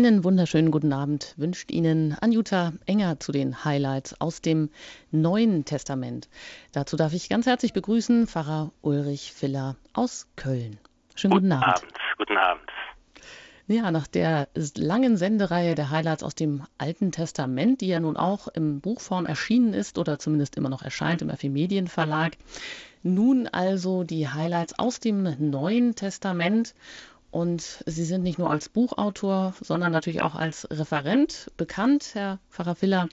Einen wunderschönen guten Abend wünscht Ihnen Anjuta Enger zu den Highlights aus dem Neuen Testament. Dazu darf ich ganz herzlich begrüßen Pfarrer Ulrich Filler aus Köln. Schönen guten, guten Abend. Abend. Guten Abend. Ja, nach der langen Sendereihe der Highlights aus dem Alten Testament, die ja nun auch im Buchform erschienen ist oder zumindest immer noch erscheint im FE Medienverlag, nun also die Highlights aus dem Neuen Testament. Und Sie sind nicht nur als Buchautor, sondern natürlich auch als Referent bekannt, Herr Pfarrer Filler.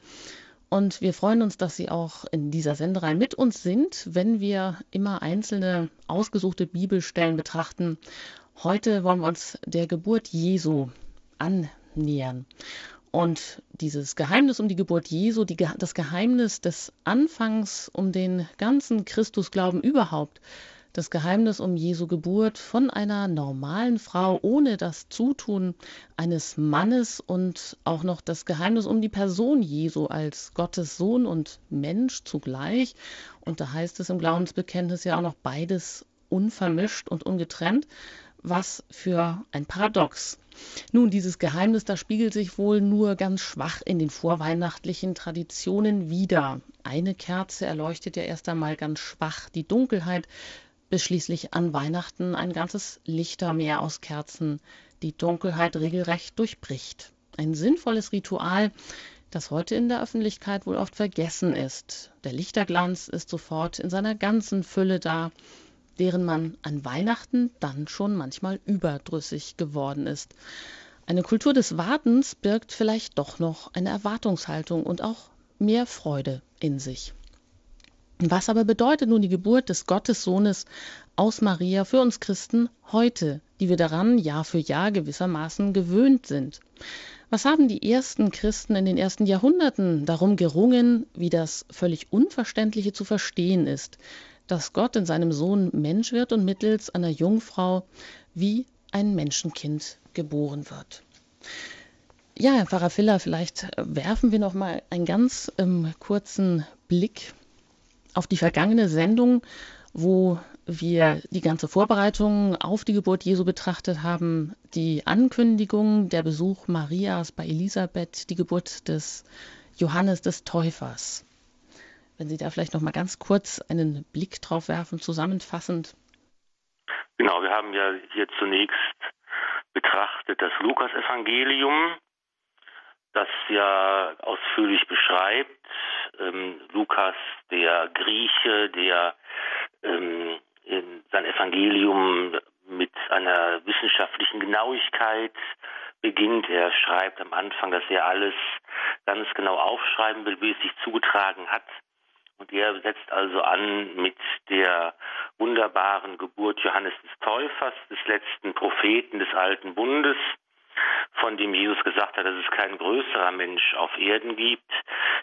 Und wir freuen uns, dass Sie auch in dieser Senderei mit uns sind, wenn wir immer einzelne ausgesuchte Bibelstellen betrachten. Heute wollen wir uns der Geburt Jesu annähern. Und dieses Geheimnis um die Geburt Jesu, die, das Geheimnis des Anfangs um den ganzen Christusglauben überhaupt, das Geheimnis um Jesu Geburt von einer normalen Frau ohne das Zutun eines Mannes und auch noch das Geheimnis um die Person Jesu als Gottes Sohn und Mensch zugleich. Und da heißt es im Glaubensbekenntnis ja auch noch beides unvermischt und ungetrennt. Was für ein Paradox. Nun, dieses Geheimnis, das spiegelt sich wohl nur ganz schwach in den vorweihnachtlichen Traditionen wider. Eine Kerze erleuchtet ja erst einmal ganz schwach die Dunkelheit, bis schließlich an Weihnachten ein ganzes Lichtermeer aus Kerzen die Dunkelheit regelrecht durchbricht. Ein sinnvolles Ritual, das heute in der Öffentlichkeit wohl oft vergessen ist. Der Lichterglanz ist sofort in seiner ganzen Fülle da, deren man an Weihnachten dann schon manchmal überdrüssig geworden ist. Eine Kultur des Wartens birgt vielleicht doch noch eine Erwartungshaltung und auch mehr Freude in sich. Was aber bedeutet nun die Geburt des Gottessohnes aus Maria für uns Christen heute, die wir daran Jahr für Jahr gewissermaßen gewöhnt sind? Was haben die ersten Christen in den ersten Jahrhunderten darum gerungen, wie das völlig Unverständliche zu verstehen ist, dass Gott in seinem Sohn Mensch wird und mittels einer Jungfrau wie ein Menschenkind geboren wird? Ja, Herr Pfarrer Filler, vielleicht werfen wir noch mal einen ganz ähm, kurzen Blick auf die vergangene Sendung, wo wir die ganze Vorbereitung auf die Geburt Jesu betrachtet haben, die Ankündigung, der Besuch Marias bei Elisabeth, die Geburt des Johannes des Täufers. Wenn Sie da vielleicht noch mal ganz kurz einen Blick drauf werfen, zusammenfassend. Genau, wir haben ja hier zunächst betrachtet das Lukas-Evangelium, das ja ausführlich beschreibt, ähm, Lukas, der Grieche, der ähm, sein Evangelium mit einer wissenschaftlichen Genauigkeit beginnt. Er schreibt am Anfang, dass er alles ganz genau aufschreiben will, wie es sich zugetragen hat. Und er setzt also an mit der wunderbaren Geburt Johannes des Täufers, des letzten Propheten des alten Bundes, von dem Jesus gesagt hat, dass es kein größerer Mensch auf Erden gibt.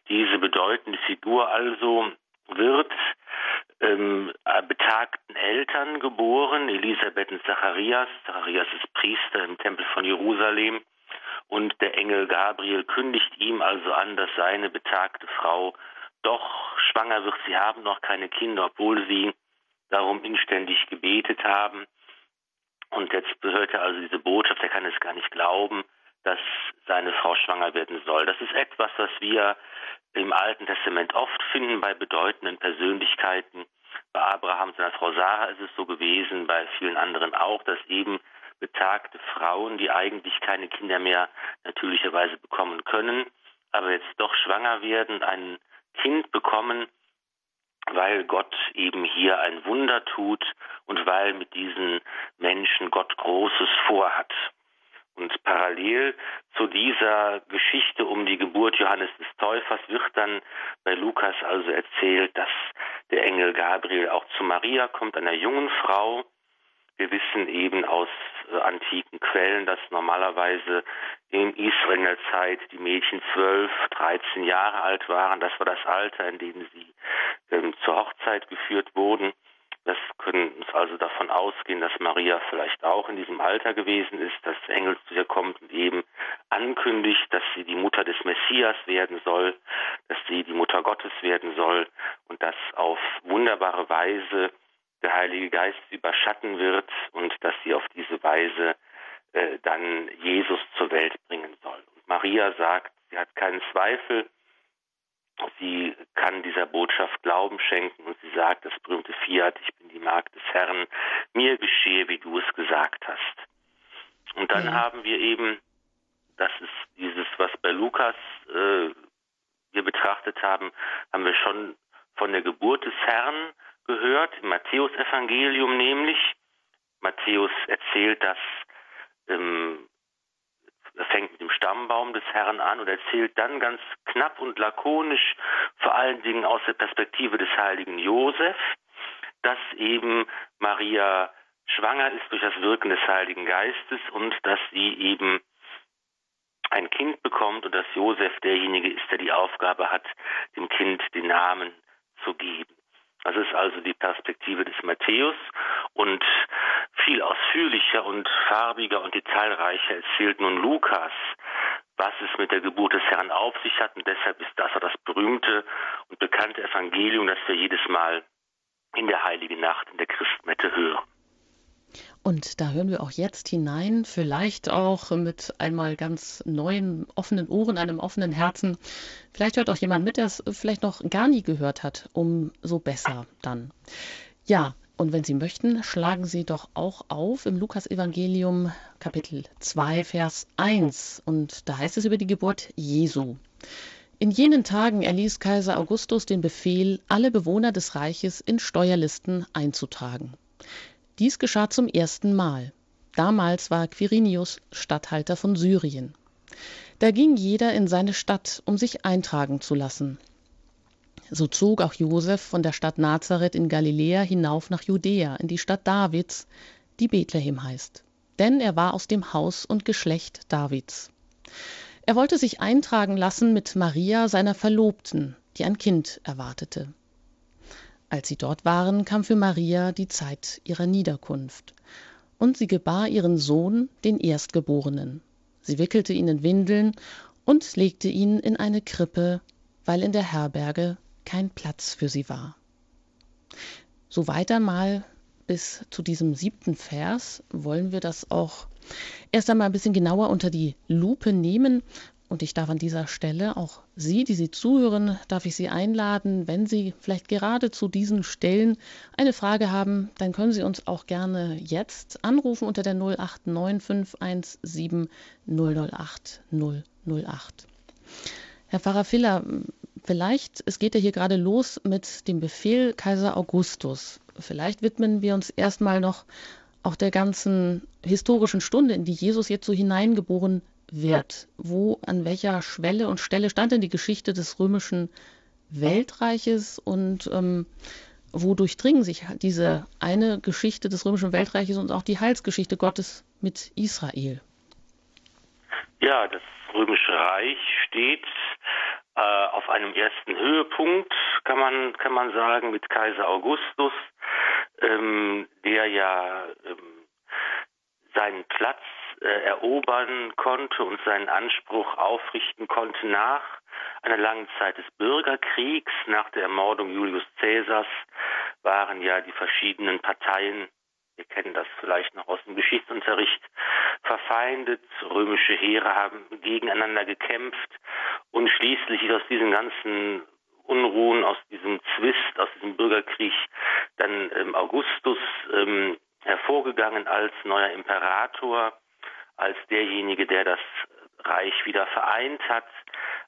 Diese bedeutende Figur also wird ähm, betagten Eltern geboren, Elisabeth und Zacharias. Zacharias ist Priester im Tempel von Jerusalem. Und der Engel Gabriel kündigt ihm also an, dass seine betagte Frau doch schwanger wird. Sie haben noch keine Kinder, obwohl sie darum inständig gebetet haben. Und jetzt hört er also diese Botschaft, er kann es gar nicht glauben, dass seine Frau schwanger werden soll. Das ist etwas, was wir im Alten Testament oft finden bei bedeutenden Persönlichkeiten. Bei Abraham, seiner Frau Sarah ist es so gewesen, bei vielen anderen auch, dass eben betagte Frauen, die eigentlich keine Kinder mehr natürlicherweise bekommen können, aber jetzt doch schwanger werden, ein Kind bekommen, weil Gott eben hier ein Wunder tut und weil mit diesen Menschen Gott Großes vorhat. Und parallel zu dieser Geschichte um die Geburt Johannes des Täufers wird dann bei Lukas also erzählt, dass der Engel Gabriel auch zu Maria kommt, einer jungen Frau. Wir wissen eben aus äh, antiken Quellen, dass normalerweise in Israel in der Zeit die Mädchen zwölf, dreizehn Jahre alt waren. Das war das Alter, in dem sie ähm, zur Hochzeit geführt wurden. Das können uns also davon ausgehen, dass Maria vielleicht auch in diesem Alter gewesen ist, dass Engel zu ihr kommt und eben ankündigt, dass sie die Mutter des Messias werden soll, dass sie die Mutter Gottes werden soll und dass auf wunderbare Weise der Heilige Geist überschatten wird und dass sie auf diese Weise äh, dann Jesus zur Welt bringen Maria sagt, sie hat keinen Zweifel, sie kann dieser Botschaft Glauben schenken und sie sagt das berühmte Fiat, ich bin die Magd des Herrn, mir geschehe, wie du es gesagt hast. Und dann ja. haben wir eben, das ist dieses, was bei Lukas äh, wir betrachtet haben, haben wir schon von der Geburt des Herrn gehört, im Matthäusevangelium nämlich. Matthäus erzählt das ähm, fängt mit dem Stammbaum des Herrn an und erzählt dann ganz knapp und lakonisch, vor allen Dingen aus der Perspektive des heiligen Josef, dass eben Maria schwanger ist durch das Wirken des Heiligen Geistes und dass sie eben ein Kind bekommt und dass Josef derjenige ist, der die Aufgabe hat, dem Kind den Namen zu geben. Das ist also die Perspektive des Matthäus und viel ausführlicher und farbiger und detailreicher erzählt nun Lukas, was es mit der Geburt des Herrn auf sich hat. Und deshalb ist das das berühmte und bekannte Evangelium, das wir jedes Mal in der heiligen Nacht in der Christmette hören. Und da hören wir auch jetzt hinein, vielleicht auch mit einmal ganz neuen, offenen Ohren, einem offenen Herzen. Vielleicht hört auch jemand mit, der es vielleicht noch gar nie gehört hat, umso besser dann. Ja, und wenn Sie möchten, schlagen Sie doch auch auf im Lukas-Evangelium Kapitel 2, Vers 1. Und da heißt es über die Geburt Jesu. In jenen Tagen erließ Kaiser Augustus den Befehl, alle Bewohner des Reiches in Steuerlisten einzutragen. Dies geschah zum ersten Mal. Damals war Quirinius Statthalter von Syrien. Da ging jeder in seine Stadt, um sich eintragen zu lassen. So zog auch Josef von der Stadt Nazareth in Galiläa hinauf nach Judäa, in die Stadt Davids, die Bethlehem heißt. Denn er war aus dem Haus und Geschlecht Davids. Er wollte sich eintragen lassen mit Maria, seiner Verlobten, die ein Kind erwartete. Als sie dort waren, kam für Maria die Zeit ihrer Niederkunft. Und sie gebar ihren Sohn, den Erstgeborenen. Sie wickelte ihn in Windeln und legte ihn in eine Krippe, weil in der Herberge kein Platz für sie war. So weiter mal bis zu diesem siebten Vers wollen wir das auch erst einmal ein bisschen genauer unter die Lupe nehmen. Und ich darf an dieser Stelle auch Sie, die Sie zuhören, darf ich Sie einladen, wenn Sie vielleicht gerade zu diesen Stellen eine Frage haben, dann können Sie uns auch gerne jetzt anrufen unter der 089517 008 008. Herr Pfarrer Filler, vielleicht, es geht ja hier gerade los mit dem Befehl Kaiser Augustus. Vielleicht widmen wir uns erstmal noch auch der ganzen historischen Stunde, in die Jesus jetzt so hineingeboren wird. Wo, an welcher Schwelle und Stelle stand denn die Geschichte des römischen Weltreiches und ähm, wo durchdringen sich diese eine Geschichte des römischen Weltreiches und auch die Heilsgeschichte Gottes mit Israel? Ja, das römische Reich steht äh, auf einem ersten Höhepunkt, kann man, kann man sagen, mit Kaiser Augustus, ähm, der ja ähm, seinen Platz äh, erobern konnte und seinen Anspruch aufrichten konnte nach einer langen Zeit des Bürgerkriegs, nach der Ermordung Julius Caesars, waren ja die verschiedenen Parteien wir kennen das vielleicht noch aus dem Geschichtsunterricht, verfeindet. Römische Heere haben gegeneinander gekämpft und schließlich ist aus diesen ganzen Unruhen, aus diesem Zwist, aus diesem Bürgerkrieg dann ähm, Augustus ähm, hervorgegangen als neuer Imperator, als derjenige, der das Reich wieder vereint hat,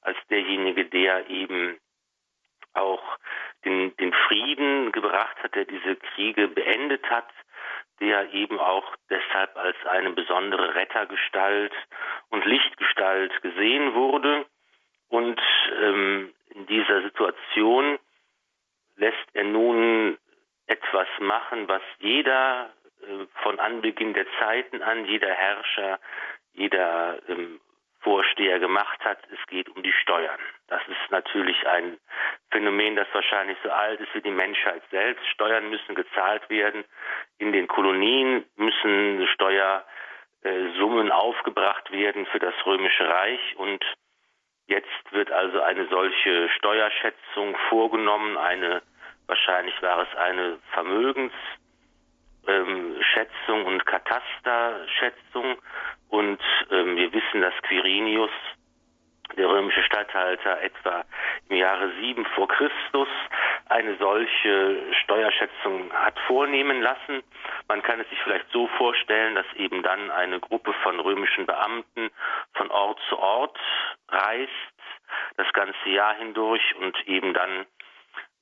als derjenige, der eben auch den, den Frieden gebracht hat, der diese Kriege beendet hat, der eben auch deshalb als eine besondere Rettergestalt und Lichtgestalt gesehen wurde. Und ähm, in dieser Situation lässt er nun etwas machen, was jeder von Anbeginn der Zeiten an, jeder Herrscher, jeder ähm, Vorsteher gemacht hat. Es geht um die Steuern. Das ist natürlich ein Phänomen, das wahrscheinlich so alt ist wie die Menschheit selbst. Steuern müssen gezahlt werden. In den Kolonien müssen Steuersummen aufgebracht werden für das Römische Reich und jetzt wird also eine solche Steuerschätzung vorgenommen. Eine, wahrscheinlich war es eine Vermögens ähm, Schätzung und Katasterschätzung. Und ähm, wir wissen, dass Quirinius der römische Statthalter etwa im Jahre 7 vor Christus eine solche Steuerschätzung hat vornehmen lassen. Man kann es sich vielleicht so vorstellen, dass eben dann eine Gruppe von römischen Beamten von Ort zu Ort reist, das ganze Jahr hindurch und eben dann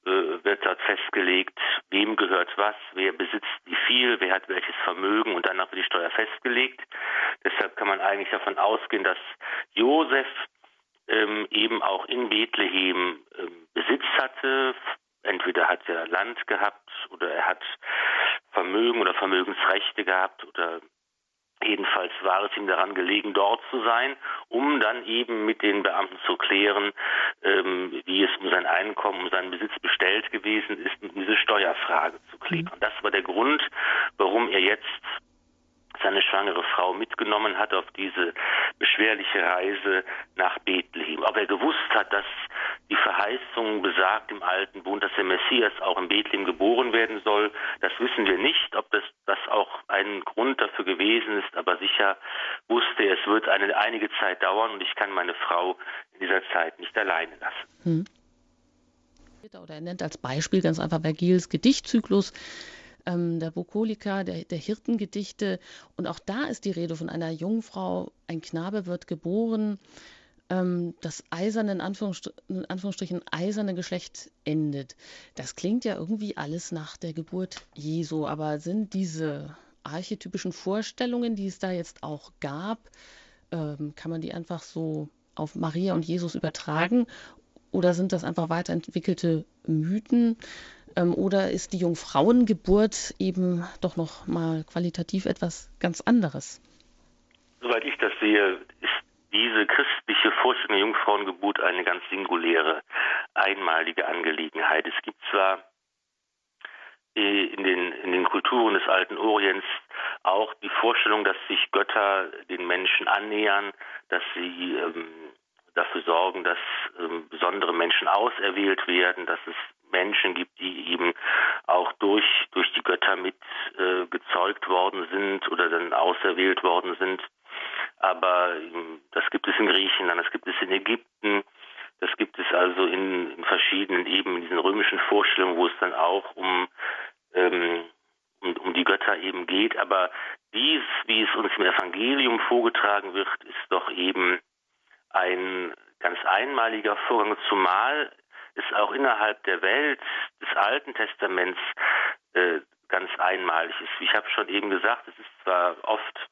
wird dort festgelegt, wem gehört was, wer besitzt wie viel, wer hat welches Vermögen und danach wird die Steuer festgelegt. Deshalb kann man eigentlich davon ausgehen, dass Josef ähm, eben auch in Bethlehem ähm, Besitz hatte. Entweder hat er Land gehabt oder er hat Vermögen oder Vermögensrechte gehabt oder Jedenfalls war es ihm daran gelegen, dort zu sein, um dann eben mit den Beamten zu klären, ähm, wie es um sein Einkommen, um seinen Besitz bestellt gewesen ist, um diese Steuerfrage zu klären. Und das war der Grund, warum er jetzt seine schwangere Frau mitgenommen hat auf diese beschwerliche Reise nach Bethlehem. Ob er gewusst hat, dass die Verheißung besagt im Alten Bund, dass der Messias auch in Bethlehem geboren werden soll, das wissen wir nicht. Ob das, das auch ein Grund dafür gewesen ist, aber sicher wusste er, es wird eine einige Zeit dauern und ich kann meine Frau in dieser Zeit nicht alleine lassen. Hm. Oder er nennt als Beispiel ganz einfach Vergils Gedichtzyklus ähm, der Bukolika, der, der Hirtengedichte. Und auch da ist die Rede von einer Jungfrau, ein Knabe wird geboren, ähm, das eiserne, in, Anführungsstr in Anführungsstrichen, eiserne Geschlecht endet. Das klingt ja irgendwie alles nach der Geburt Jesu, aber sind diese archetypischen Vorstellungen, die es da jetzt auch gab, ähm, kann man die einfach so auf Maria und Jesus übertragen? Oder sind das einfach weiterentwickelte Mythen? Ähm, oder ist die Jungfrauengeburt eben doch noch mal qualitativ etwas ganz anderes? Soweit ich das sehe, ist diese christliche Vorstellung der Jungfrauengeburt eine ganz singuläre, einmalige Angelegenheit. Es gibt zwar äh, in den, in den Kulturen des alten Orients auch die Vorstellung, dass sich Götter den Menschen annähern, dass sie ähm, dafür sorgen, dass ähm, besondere Menschen auserwählt werden, dass es Menschen gibt, die eben auch durch, durch die Götter mit äh, gezeugt worden sind oder dann auserwählt worden sind. Aber ähm, das gibt es in Griechenland, das gibt es in Ägypten, das gibt es also in, in verschiedenen eben in diesen römischen Vorstellungen, wo es dann auch um, ähm, um, um die Götter eben geht. Aber dies, wie es uns im Evangelium vorgetragen wird, ist doch eben ein ganz einmaliger Vorgang, zumal ist auch innerhalb der Welt des Alten Testaments äh, ganz einmalig ist. Ich habe schon eben gesagt, es ist zwar oft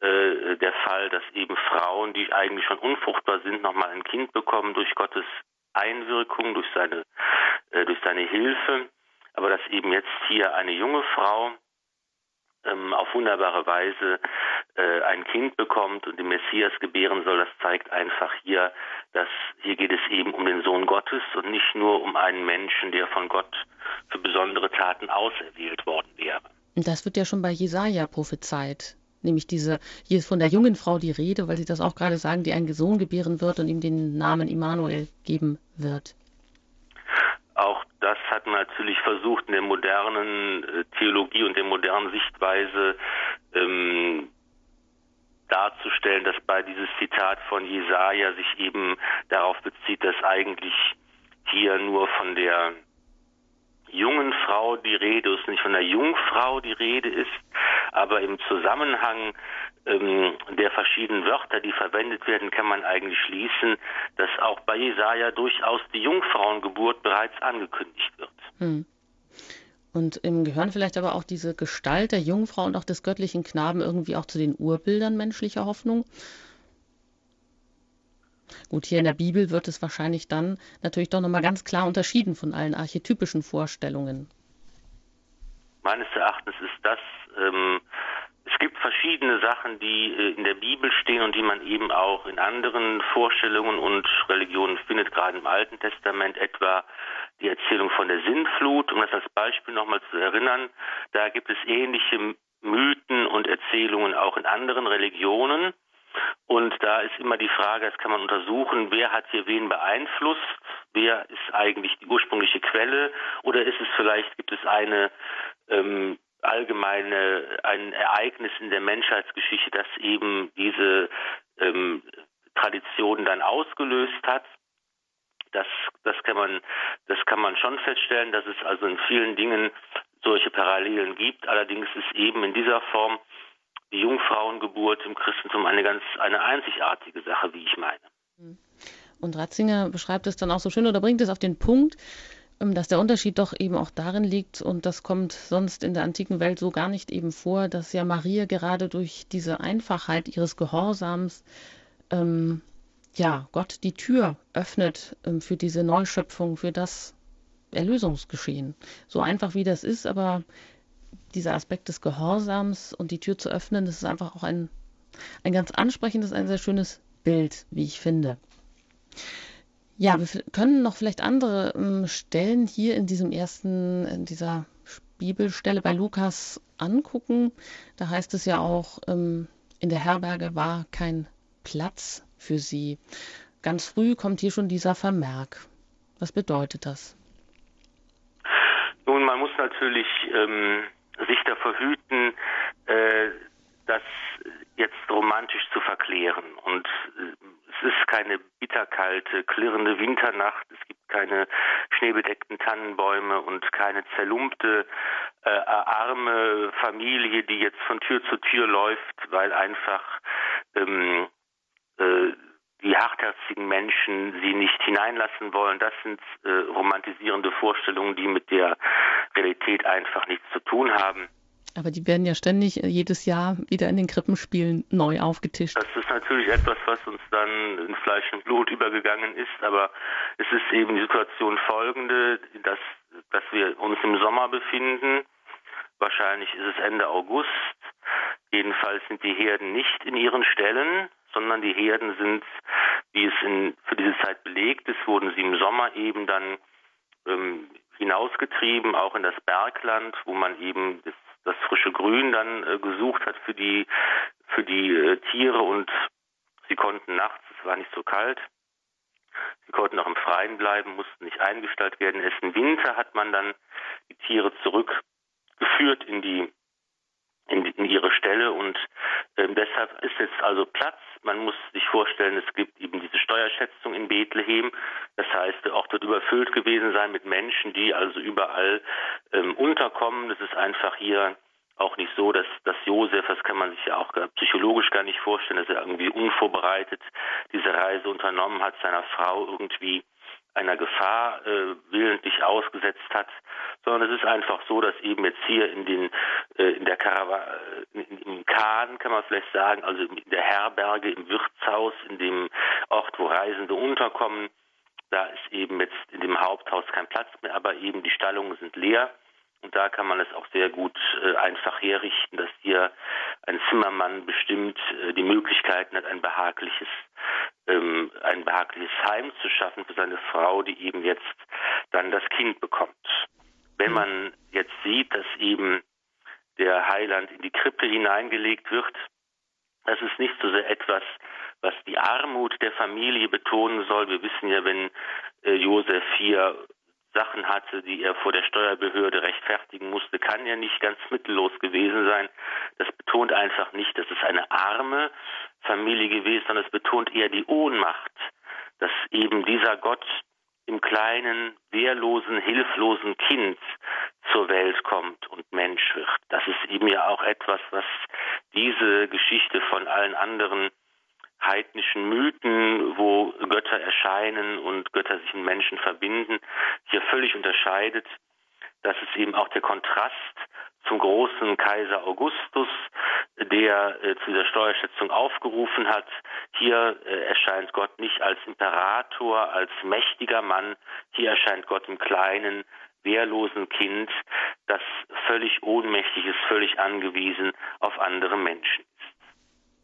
äh, der Fall, dass eben Frauen, die eigentlich schon unfruchtbar sind, nochmal ein Kind bekommen durch Gottes Einwirkung, durch seine, äh, durch seine Hilfe, aber dass eben jetzt hier eine junge Frau ähm, auf wunderbare Weise äh, ein Kind bekommt und den Messias gebären soll, das zeigt einfach hier, dass hier geht es eben um den Sohn Gottes und nicht nur um einen Menschen, der von Gott für besondere Taten auserwählt worden wäre. Das wird ja schon bei Jesaja prophezeit. Nämlich diese, hier ist von der jungen Frau die Rede, weil Sie das auch gerade sagen, die einen Sohn gebären wird und ihm den Namen Immanuel geben wird. Auch das hat man natürlich versucht, in der modernen äh, Theologie und der modernen Sichtweise ähm, darzustellen, dass bei dieses Zitat von Jesaja sich eben darauf bezieht, dass eigentlich hier nur von der jungen Frau die Rede ist, nicht von der Jungfrau die Rede ist, aber im Zusammenhang ähm, der verschiedenen Wörter, die verwendet werden, kann man eigentlich schließen, dass auch bei Jesaja durchaus die Jungfrauengeburt bereits angekündigt wird. Hm. Und im gehören vielleicht aber auch diese Gestalt der Jungfrau und auch des göttlichen Knaben irgendwie auch zu den Urbildern menschlicher Hoffnung? Gut, hier in der Bibel wird es wahrscheinlich dann natürlich doch nochmal ganz klar unterschieden von allen archetypischen Vorstellungen. Meines Erachtens ist das ähm, es gibt verschiedene Sachen, die äh, in der Bibel stehen und die man eben auch in anderen Vorstellungen und Religionen findet, gerade im Alten Testament etwa die Erzählung von der Sintflut, um das als Beispiel nochmal zu erinnern. Da gibt es ähnliche Mythen und Erzählungen auch in anderen Religionen. Und da ist immer die Frage, das kann man untersuchen, wer hat hier wen beeinflusst, wer ist eigentlich die ursprüngliche Quelle oder ist es vielleicht, gibt es eine ähm, allgemeine ein Ereignis in der Menschheitsgeschichte, das eben diese ähm, Tradition dann ausgelöst hat. Das, das kann man, das kann man schon feststellen, dass es also in vielen Dingen solche Parallelen gibt. Allerdings ist eben in dieser Form die Jungfrauengeburt im Christentum eine ganz, eine einzigartige Sache, wie ich meine. Und Ratzinger beschreibt es dann auch so schön oder bringt es auf den Punkt, dass der Unterschied doch eben auch darin liegt, und das kommt sonst in der antiken Welt so gar nicht eben vor, dass ja Maria gerade durch diese Einfachheit ihres Gehorsams ähm, ja Gott die Tür öffnet ähm, für diese Neuschöpfung, für das Erlösungsgeschehen. So einfach wie das ist, aber dieser Aspekt des Gehorsams und die Tür zu öffnen, das ist einfach auch ein, ein ganz ansprechendes, ein sehr schönes Bild, wie ich finde. Ja, wir können noch vielleicht andere ähm, Stellen hier in diesem ersten, in dieser Bibelstelle bei Lukas angucken. Da heißt es ja auch, ähm, in der Herberge war kein Platz für sie. Ganz früh kommt hier schon dieser Vermerk. Was bedeutet das? Nun, man muss natürlich ähm, sich davor hüten, äh, das jetzt romantisch zu verklären. Und äh, es ist keine bitterkalte, klirrende Winternacht, es gibt keine schneebedeckten Tannenbäume und keine zerlumpte, äh, arme Familie, die jetzt von Tür zu Tür läuft, weil einfach ähm, äh, die hartherzigen Menschen sie nicht hineinlassen wollen. Das sind äh, romantisierende Vorstellungen, die mit der Realität einfach nichts zu tun haben. Aber die werden ja ständig äh, jedes Jahr wieder in den Krippenspielen neu aufgetischt. Das ist natürlich etwas, was uns dann in Fleisch und Blut übergegangen ist, aber es ist eben die Situation folgende, dass, dass wir uns im Sommer befinden. Wahrscheinlich ist es Ende August. Jedenfalls sind die Herden nicht in ihren Ställen, sondern die Herden sind, wie es in, für diese Zeit belegt ist, wurden sie im Sommer eben dann ähm, hinausgetrieben, auch in das Bergland, wo man eben das, das frische Grün dann äh, gesucht hat für die, für die äh, Tiere und sie konnten nachts, es war nicht so kalt, sie konnten auch im Freien bleiben, mussten nicht eingestellt werden. Erst im Winter hat man dann die Tiere zurückgeführt in die in, in ihre Stelle und äh, deshalb ist jetzt also Platz. Man muss sich vorstellen, es gibt eben diese Steuerschätzung in Bethlehem. Das heißt, der Ort wird überfüllt gewesen sein mit Menschen, die also überall ähm, unterkommen. Das ist einfach hier auch nicht so, dass, dass Josef, das kann man sich ja auch psychologisch gar nicht vorstellen, dass er irgendwie unvorbereitet diese Reise unternommen hat, seiner Frau irgendwie einer Gefahr äh, willentlich ausgesetzt hat, sondern es ist einfach so, dass eben jetzt hier in den äh, in der Karawan äh, im Kahn kann man vielleicht sagen, also in der Herberge, im Wirtshaus, in dem Ort, wo Reisende unterkommen, da ist eben jetzt in dem Haupthaus kein Platz mehr, aber eben die Stallungen sind leer. Und da kann man es auch sehr gut äh, einfach herrichten, dass hier ein Zimmermann bestimmt äh, die Möglichkeiten hat, ein behagliches, ähm, ein behagliches Heim zu schaffen für seine Frau, die eben jetzt dann das Kind bekommt. Wenn man jetzt sieht, dass eben der Heiland in die Krippe hineingelegt wird, das ist nicht so sehr etwas, was die Armut der Familie betonen soll. Wir wissen ja, wenn äh, Josef hier Sachen hatte, die er vor der Steuerbehörde rechtfertigen musste, kann ja nicht ganz mittellos gewesen sein. Das betont einfach nicht, dass es eine arme Familie gewesen, sondern es betont eher die Ohnmacht, dass eben dieser Gott im kleinen, wehrlosen, hilflosen Kind zur Welt kommt und Mensch wird. Das ist eben ja auch etwas, was diese Geschichte von allen anderen heidnischen Mythen, wo Götter erscheinen und Götter sich in Menschen verbinden, hier völlig unterscheidet. Das ist eben auch der Kontrast zum großen Kaiser Augustus, der äh, zu dieser Steuerschätzung aufgerufen hat. Hier äh, erscheint Gott nicht als Imperator, als mächtiger Mann, hier erscheint Gott im kleinen, wehrlosen Kind, das völlig ohnmächtig ist, völlig angewiesen auf andere Menschen.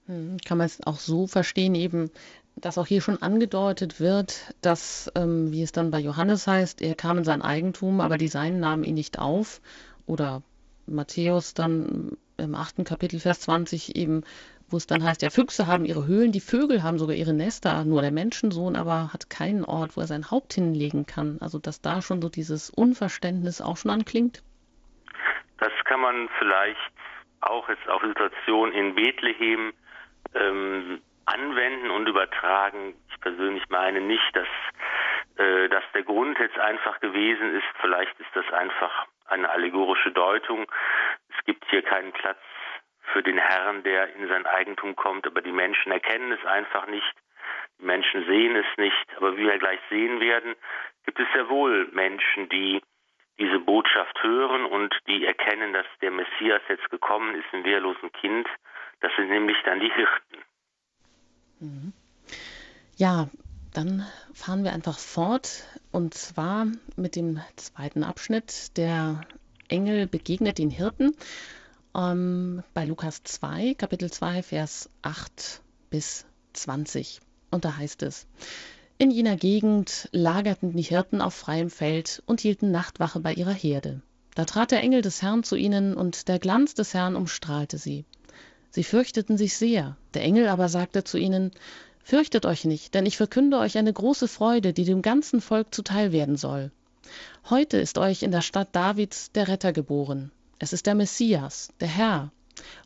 Hm, kann man es auch so verstehen, eben, dass auch hier schon angedeutet wird, dass, ähm, wie es dann bei Johannes heißt, er kam in sein Eigentum, aber die Seinen nahmen ihn nicht auf. Oder Matthäus dann im achten Kapitel, Vers 20 eben, wo es dann heißt, ja, Füchse haben ihre Höhlen, die Vögel haben sogar ihre Nester, nur der Menschensohn aber hat keinen Ort, wo er sein Haupt hinlegen kann. Also, dass da schon so dieses Unverständnis auch schon anklingt. Das kann man vielleicht auch jetzt auf Situation in Bethlehem ähm, anwenden und übertragen. Ich persönlich meine nicht, dass, äh, dass der Grund jetzt einfach gewesen ist. Vielleicht ist das einfach eine allegorische Deutung. Es gibt hier keinen Platz für den Herrn, der in sein Eigentum kommt, aber die Menschen erkennen es einfach nicht. Die Menschen sehen es nicht, aber wie wir gleich sehen werden, gibt es sehr wohl Menschen, die diese Botschaft hören und die erkennen, dass der Messias jetzt gekommen ist, ein wehrlosen Kind. Das sind nämlich dann die Hirten. Mhm. Ja, dann fahren wir einfach fort und zwar mit dem zweiten Abschnitt. Der Engel begegnet den Hirten ähm, bei Lukas 2, Kapitel 2, Vers 8 bis 20. Und da heißt es, in jener Gegend lagerten die Hirten auf freiem Feld und hielten Nachtwache bei ihrer Herde. Da trat der Engel des Herrn zu ihnen, und der Glanz des Herrn umstrahlte sie. Sie fürchteten sich sehr. Der Engel aber sagte zu ihnen, Fürchtet euch nicht, denn ich verkünde euch eine große Freude, die dem ganzen Volk zuteil werden soll. Heute ist euch in der Stadt Davids der Retter geboren. Es ist der Messias, der Herr.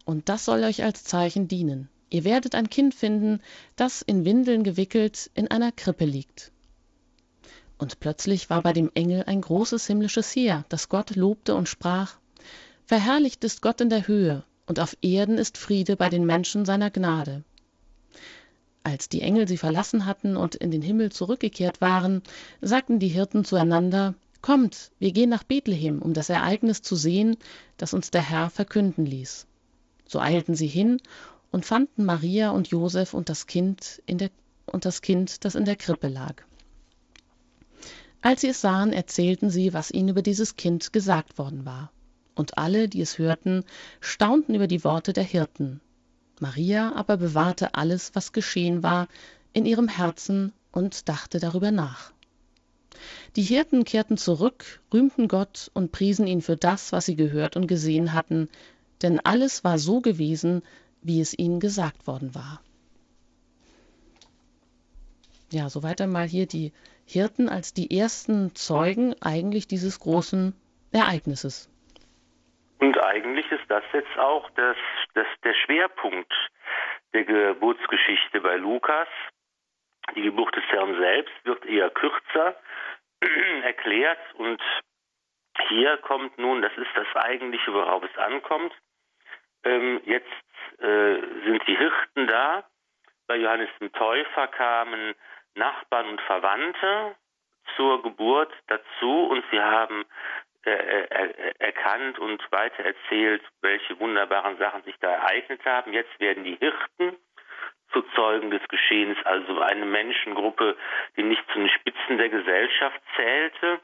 Und das soll euch als Zeichen dienen. Ihr werdet ein Kind finden, das in Windeln gewickelt in einer Krippe liegt. Und plötzlich war bei dem Engel ein großes himmlisches Heer, das Gott lobte und sprach Verherrlicht ist Gott in der Höhe, und auf Erden ist Friede bei den Menschen seiner Gnade. Als die Engel sie verlassen hatten und in den Himmel zurückgekehrt waren, sagten die Hirten zueinander Kommt, wir gehen nach Bethlehem, um das Ereignis zu sehen, das uns der Herr verkünden ließ. So eilten sie hin und fanden Maria und Josef und das Kind in der und das Kind, das in der Krippe lag. Als sie es sahen, erzählten sie, was ihnen über dieses Kind gesagt worden war. Und alle, die es hörten, staunten über die Worte der Hirten. Maria aber bewahrte alles, was geschehen war, in ihrem Herzen und dachte darüber nach. Die Hirten kehrten zurück, rühmten Gott und priesen ihn für das, was sie gehört und gesehen hatten, denn alles war so gewesen, wie es ihnen gesagt worden war. Ja, soweit einmal hier die Hirten als die ersten Zeugen eigentlich dieses großen Ereignisses. Und eigentlich ist das jetzt auch das, das, der Schwerpunkt der Geburtsgeschichte bei Lukas. Die Geburt des Herrn selbst wird eher kürzer erklärt und hier kommt nun, das ist das eigentliche, worauf es ankommt. Ähm, jetzt äh, sind die Hirten da. Bei Johannes dem Täufer kamen Nachbarn und Verwandte zur Geburt dazu und sie haben erkannt und weitererzählt, welche wunderbaren Sachen sich da ereignet haben. Jetzt werden die Hirten zu Zeugen des Geschehens, also eine Menschengruppe, die nicht zu den Spitzen der Gesellschaft zählte.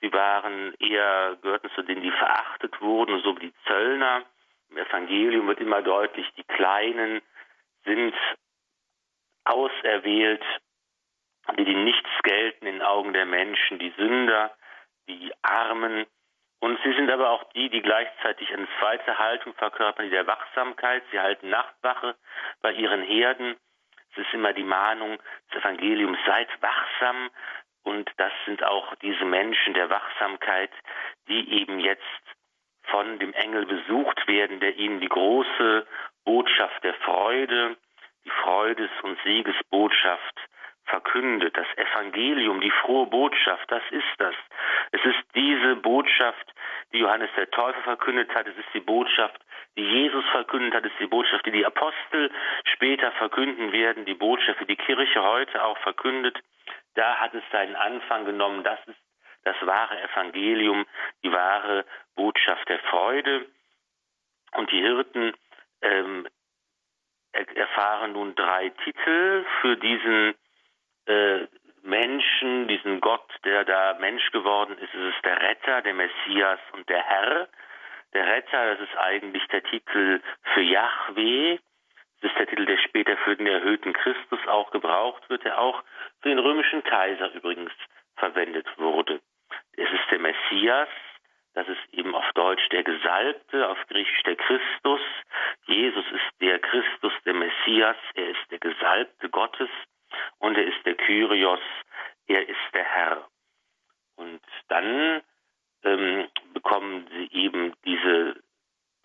Sie waren eher, gehörten zu denen, die verachtet wurden, so wie die Zöllner. Im Evangelium wird immer deutlich, die Kleinen sind auserwählt, die die nichts gelten in Augen der Menschen, die Sünder, die Armen. Und sie sind aber auch die, die gleichzeitig eine zweite Haltung verkörpern, die der Wachsamkeit. Sie halten Nachtwache bei ihren Herden. Es ist immer die Mahnung des Evangeliums, seid wachsam. Und das sind auch diese Menschen der Wachsamkeit, die eben jetzt von dem Engel besucht werden, der ihnen die große Botschaft der Freude, die Freudes- und Siegesbotschaft verkündet. Das Evangelium, die frohe Botschaft, das ist das. Es ist diese Botschaft, die Johannes der Täufer verkündet hat. Es ist die Botschaft, die Jesus verkündet hat. Es ist die Botschaft, die die Apostel später verkünden werden. Die Botschaft, die die Kirche heute auch verkündet. Da hat es seinen Anfang genommen. Das ist das wahre Evangelium, die wahre Botschaft der Freude. Und die Hirten ähm, erfahren nun drei Titel für diesen äh, Menschen, diesen Gott, der da Mensch geworden ist. Es ist der Retter, der Messias und der Herr. Der Retter, das ist eigentlich der Titel für Yahweh. Das ist der Titel, der später für den erhöhten Christus auch gebraucht wird, der auch für den römischen Kaiser übrigens verwendet wurde. Es ist der Messias, das ist eben auf Deutsch der Gesalbte, auf Griechisch der Christus. Jesus ist der Christus, der Messias, er ist der Gesalbte Gottes und er ist der Kyrios, er ist der Herr. Und dann ähm, bekommen sie eben diese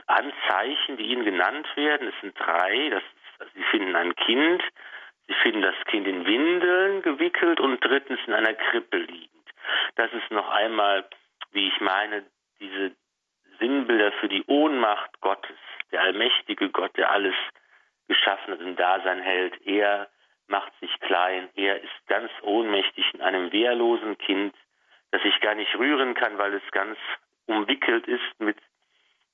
Anzeichen, die ihnen genannt werden. Es sind drei. Das sie finden ein Kind, sie finden das Kind in Windeln gewickelt und drittens in einer Krippe liegend. Das ist noch einmal, wie ich meine, diese Sinnbilder für die Ohnmacht Gottes, der allmächtige Gott, der alles geschaffen hat, im Dasein hält. Er macht sich klein, er ist ganz ohnmächtig in einem wehrlosen Kind, das sich gar nicht rühren kann, weil es ganz umwickelt ist mit,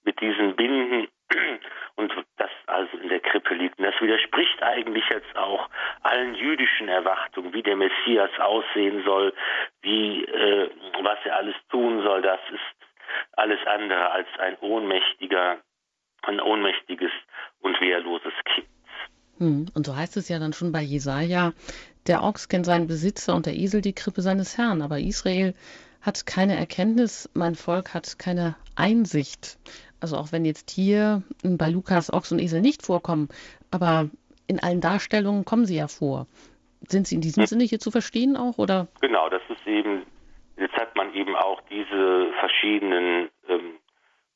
mit diesen Binden und das also in der Krippe liegt. Und das widerspricht eigentlich jetzt auch allen jüdischen Erwartungen, wie der Messias aussehen soll, wie, äh, was er alles tun soll. Das ist alles andere als ein ohnmächtiger, ein ohnmächtiges und wehrloses Kind. Hm, und so heißt es ja dann schon bei Jesaja, der Ochs kennt seinen Besitzer und der Esel die Krippe seines Herrn, aber Israel hat keine Erkenntnis, mein Volk hat keine Einsicht. Also auch wenn jetzt hier bei Lukas Ochs und Esel nicht vorkommen, aber in allen Darstellungen kommen sie ja vor. Sind sie in diesem hm. Sinne hier zu verstehen auch, oder? Genau, das ist eben, jetzt hat man eben auch diese verschiedenen ähm,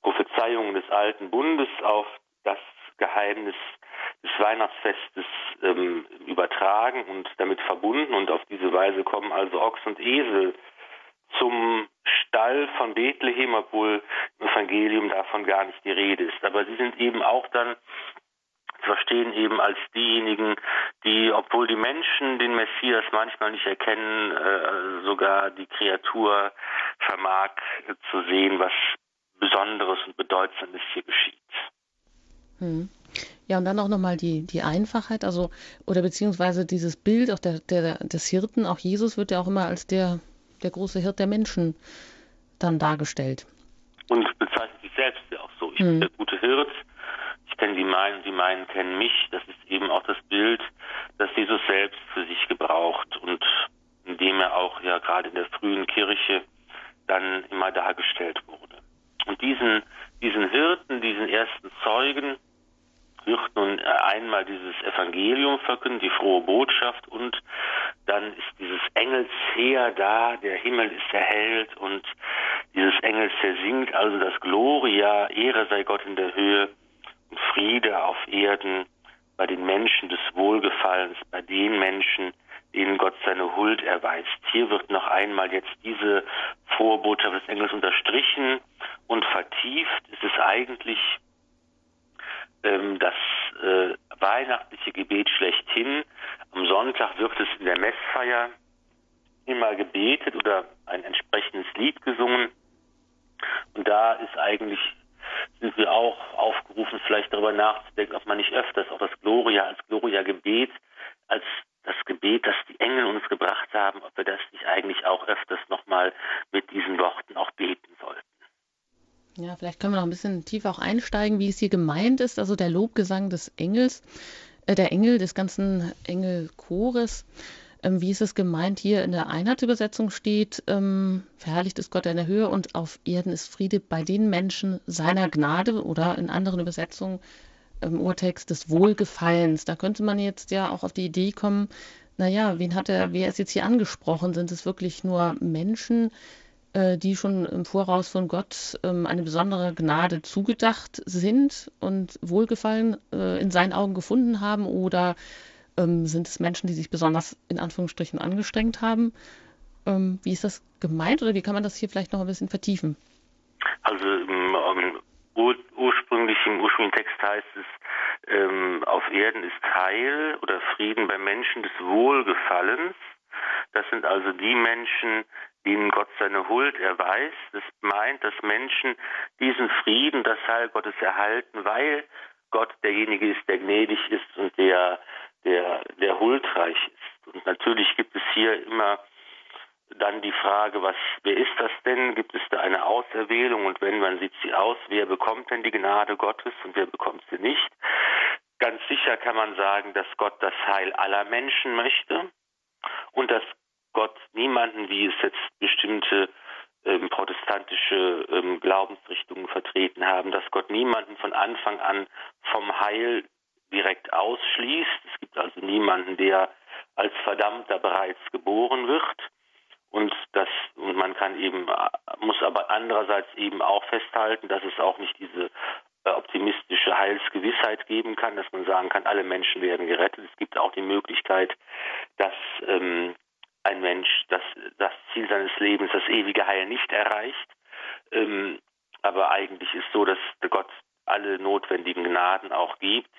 Prophezeiungen des Alten Bundes auf das Geheimnis des Weihnachtsfestes ähm, übertragen und damit verbunden und auf diese Weise kommen also Ochs und Esel zum Stall von Bethlehem, obwohl im Evangelium davon gar nicht die Rede ist. Aber sie sind eben auch dann zu verstehen eben als diejenigen, die, obwohl die Menschen den Messias manchmal nicht erkennen, äh, sogar die Kreatur vermag äh, zu sehen, was Besonderes und Bedeutsames hier geschieht. Hm. Ja, und dann auch nochmal die, die Einfachheit, also, oder beziehungsweise dieses Bild auch der, der, des Hirten, auch Jesus wird ja auch immer als der der große Hirt der Menschen dann dargestellt. Und bezeichnet sich selbst ja auch so. Ich hm. bin der gute Hirt. Ich kenne die meinen, die meinen kennen mich. Das ist eben auch das Bild, das Jesus selbst für sich gebraucht und in dem er auch ja gerade in der frühen Kirche dann immer dargestellt wurde. Und diesen, diesen Hirten, diesen ersten Zeugen, wird nun einmal dieses Evangelium verkünden, die frohe Botschaft und dann ist dieses Engelsheer da, der Himmel ist erhellt und dieses Engelsheer singt also das Gloria, Ehre sei Gott in der Höhe und Friede auf Erden bei den Menschen des Wohlgefallens, bei den Menschen, denen Gott seine Huld erweist. Hier wird noch einmal jetzt diese Vorbotschaft des Engels unterstrichen und vertieft. Es ist eigentlich das äh, weihnachtliche Gebet schlechthin. Am Sonntag wird es in der Messfeier immer gebetet oder ein entsprechendes Lied gesungen. Und da ist eigentlich, sind wir auch aufgerufen, vielleicht darüber nachzudenken, ob man nicht öfters auch das Gloria als Gloria-Gebet, als das Gebet, das die Engel uns gebracht haben, ob wir das nicht eigentlich auch öfters nochmal mit diesen Worten auch beten sollten. Ja, vielleicht können wir noch ein bisschen tiefer auch einsteigen, wie es hier gemeint ist. Also der Lobgesang des Engels, äh, der Engel des ganzen Engelchores. Ähm, wie ist es gemeint hier in der Einheitsübersetzung steht, ähm, verherrlicht ist Gott in der Höhe und auf Erden ist Friede bei den Menschen seiner Gnade oder in anderen Übersetzungen im Urtext des Wohlgefallens. Da könnte man jetzt ja auch auf die Idee kommen, naja, wen hat er, wer ist jetzt hier angesprochen? Sind es wirklich nur Menschen, die schon im Voraus von Gott ähm, eine besondere Gnade zugedacht sind und Wohlgefallen äh, in seinen Augen gefunden haben? Oder ähm, sind es Menschen, die sich besonders in Anführungsstrichen angestrengt haben? Ähm, wie ist das gemeint oder wie kann man das hier vielleicht noch ein bisschen vertiefen? Also im, ur ursprünglich im ursprünglichen Text heißt es, ähm, auf Erden ist Heil oder Frieden bei Menschen des Wohlgefallens. Das sind also die Menschen, denen Gott seine Huld erweist. Das meint, dass Menschen diesen Frieden, das Heil Gottes erhalten, weil Gott derjenige ist, der gnädig ist und der, der, der huldreich ist. Und natürlich gibt es hier immer dann die Frage, was, wer ist das denn? Gibt es da eine Auserwählung? Und wenn man sieht sie aus, wer bekommt denn die Gnade Gottes und wer bekommt sie nicht? Ganz sicher kann man sagen, dass Gott das Heil aller Menschen möchte und dass Gott niemanden, wie es jetzt bestimmte ähm, protestantische ähm, Glaubensrichtungen vertreten haben, dass Gott niemanden von Anfang an vom Heil direkt ausschließt. Es gibt also niemanden, der als Verdammter bereits geboren wird. Und das, und man kann eben, muss aber andererseits eben auch festhalten, dass es auch nicht diese äh, optimistische Heilsgewissheit geben kann, dass man sagen kann, alle Menschen werden gerettet. Es gibt auch die Möglichkeit, dass ähm, ein Mensch das, das Ziel seines Lebens, das ewige Heil nicht erreicht. Ähm, aber eigentlich ist so, dass Gott alle notwendigen Gnaden auch gibt,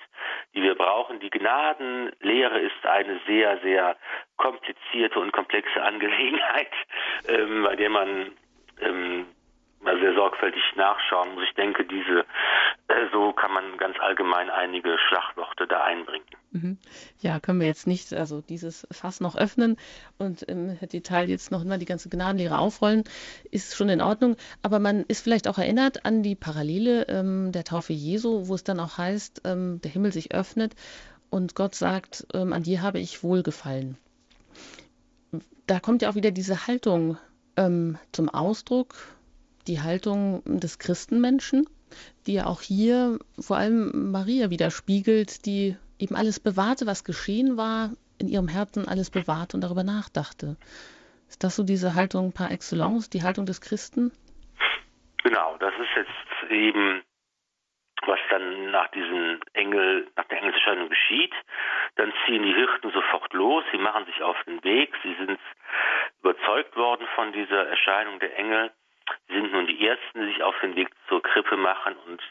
die wir brauchen. Die Gnadenlehre ist eine sehr, sehr komplizierte und komplexe Angelegenheit, ähm, bei der man ähm, sehr sorgfältig nachschauen muss. Ich denke, diese, äh, so kann man ganz allgemein einige Schlagworte da einbringen. Mhm. Ja, können wir jetzt nicht, also dieses Fass noch öffnen und im Detail jetzt noch mal die ganze Gnadenlehre aufrollen, ist schon in Ordnung. Aber man ist vielleicht auch erinnert an die Parallele ähm, der Taufe Jesu, wo es dann auch heißt, ähm, der Himmel sich öffnet und Gott sagt, ähm, an dir habe ich wohlgefallen. Da kommt ja auch wieder diese Haltung ähm, zum Ausdruck, die Haltung des Christenmenschen, die ja auch hier vor allem Maria widerspiegelt, die eben alles bewahrte, was geschehen war, in ihrem Herzen alles bewahrte und darüber nachdachte. Ist das so diese Haltung par excellence, die Haltung des Christen? Genau, das ist jetzt eben, was dann nach diesem Engel, nach der Engelserscheinung geschieht. Dann ziehen die Hirten sofort los, sie machen sich auf den Weg, sie sind überzeugt worden von dieser Erscheinung der Engel Sie sind nun die Ersten, die sich auf den Weg zur Krippe machen und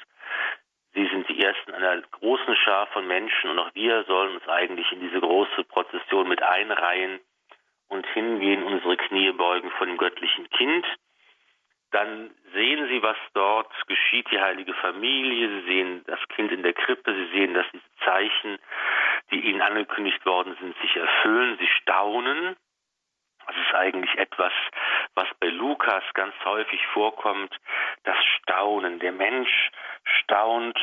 Sie sind die Ersten einer großen Schar von Menschen und auch wir sollen uns eigentlich in diese große Prozession mit einreihen und hingehen, unsere Knie beugen vor dem göttlichen Kind. Dann sehen Sie, was dort geschieht, die heilige Familie. Sie sehen das Kind in der Krippe. Sie sehen, dass diese Zeichen, die Ihnen angekündigt worden sind, sich erfüllen. Sie staunen. Das ist eigentlich etwas, was bei Lukas ganz häufig vorkommt, das Staunen. Der Mensch staunt,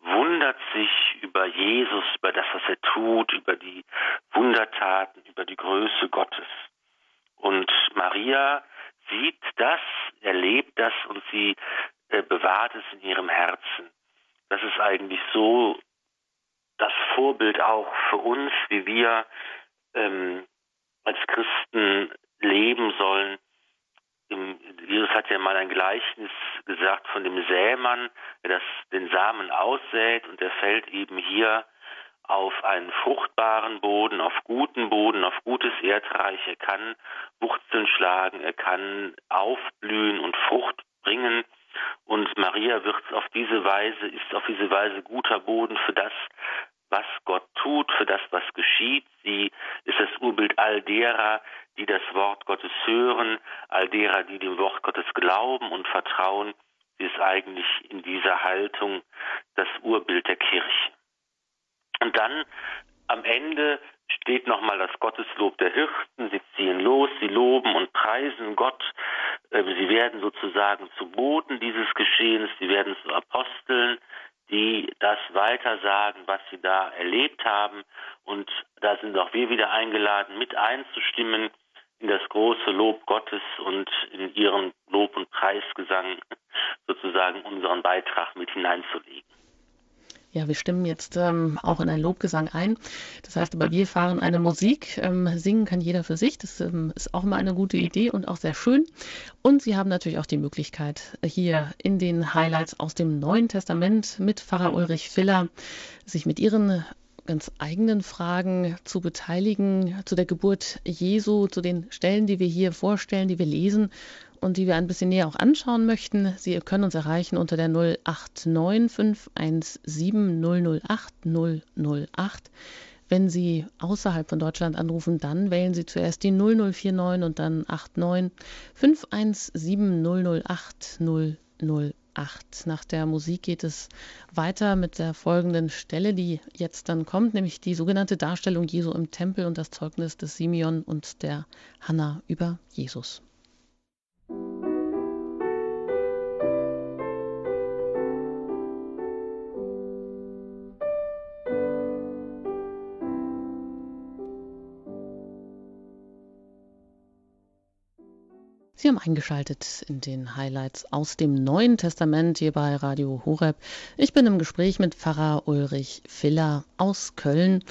wundert sich über Jesus, über das, was er tut, über die Wundertaten, über die Größe Gottes. Und Maria sieht das, erlebt das und sie äh, bewahrt es in ihrem Herzen. Das ist eigentlich so das Vorbild auch für uns, wie wir ähm, als Christen leben sollen. Jesus hat ja mal ein Gleichnis gesagt von dem Sämann, der das, den Samen aussät und der fällt eben hier auf einen fruchtbaren Boden, auf guten Boden, auf gutes Erdreich. Er kann Wurzeln schlagen, er kann aufblühen und Frucht bringen. Und Maria wird auf diese Weise, ist auf diese Weise guter Boden für das, was Gott tut, für das, was geschieht. Sie ist das Urbild all derer, die das Wort Gottes hören, all derer, die dem Wort Gottes glauben und vertrauen. Sie ist eigentlich in dieser Haltung das Urbild der Kirche. Und dann am Ende steht nochmal das Gotteslob der Hirten. Sie ziehen los, sie loben und preisen Gott. Äh, sie werden sozusagen zu Boten dieses Geschehens, sie werden zu Aposteln, die das weitersagen, was sie da erlebt haben. Und da sind auch wir wieder eingeladen, mit einzustimmen in das große Lob Gottes und in ihren Lob- und Preisgesang sozusagen unseren Beitrag mit hineinzulegen. Ja, wir stimmen jetzt ähm, auch in einen Lobgesang ein. Das heißt aber, wir fahren eine Musik. Ähm, singen kann jeder für sich. Das ähm, ist auch immer eine gute Idee und auch sehr schön. Und Sie haben natürlich auch die Möglichkeit, hier in den Highlights aus dem Neuen Testament mit Pfarrer Ulrich Filler sich mit Ihren ganz eigenen Fragen zu beteiligen, zu der Geburt Jesu, zu den Stellen, die wir hier vorstellen, die wir lesen und die wir ein bisschen näher auch anschauen möchten. Sie können uns erreichen unter der 089 517 008 008. Wenn Sie außerhalb von Deutschland anrufen, dann wählen Sie zuerst die 0049 und dann 89 517 008 008. Nach der Musik geht es weiter mit der folgenden Stelle, die jetzt dann kommt, nämlich die sogenannte Darstellung Jesu im Tempel und das Zeugnis des Simeon und der Hanna über Jesus. Sie haben eingeschaltet in den Highlights aus dem Neuen Testament hier bei Radio Horeb. Ich bin im Gespräch mit Pfarrer Ulrich Filler aus Köln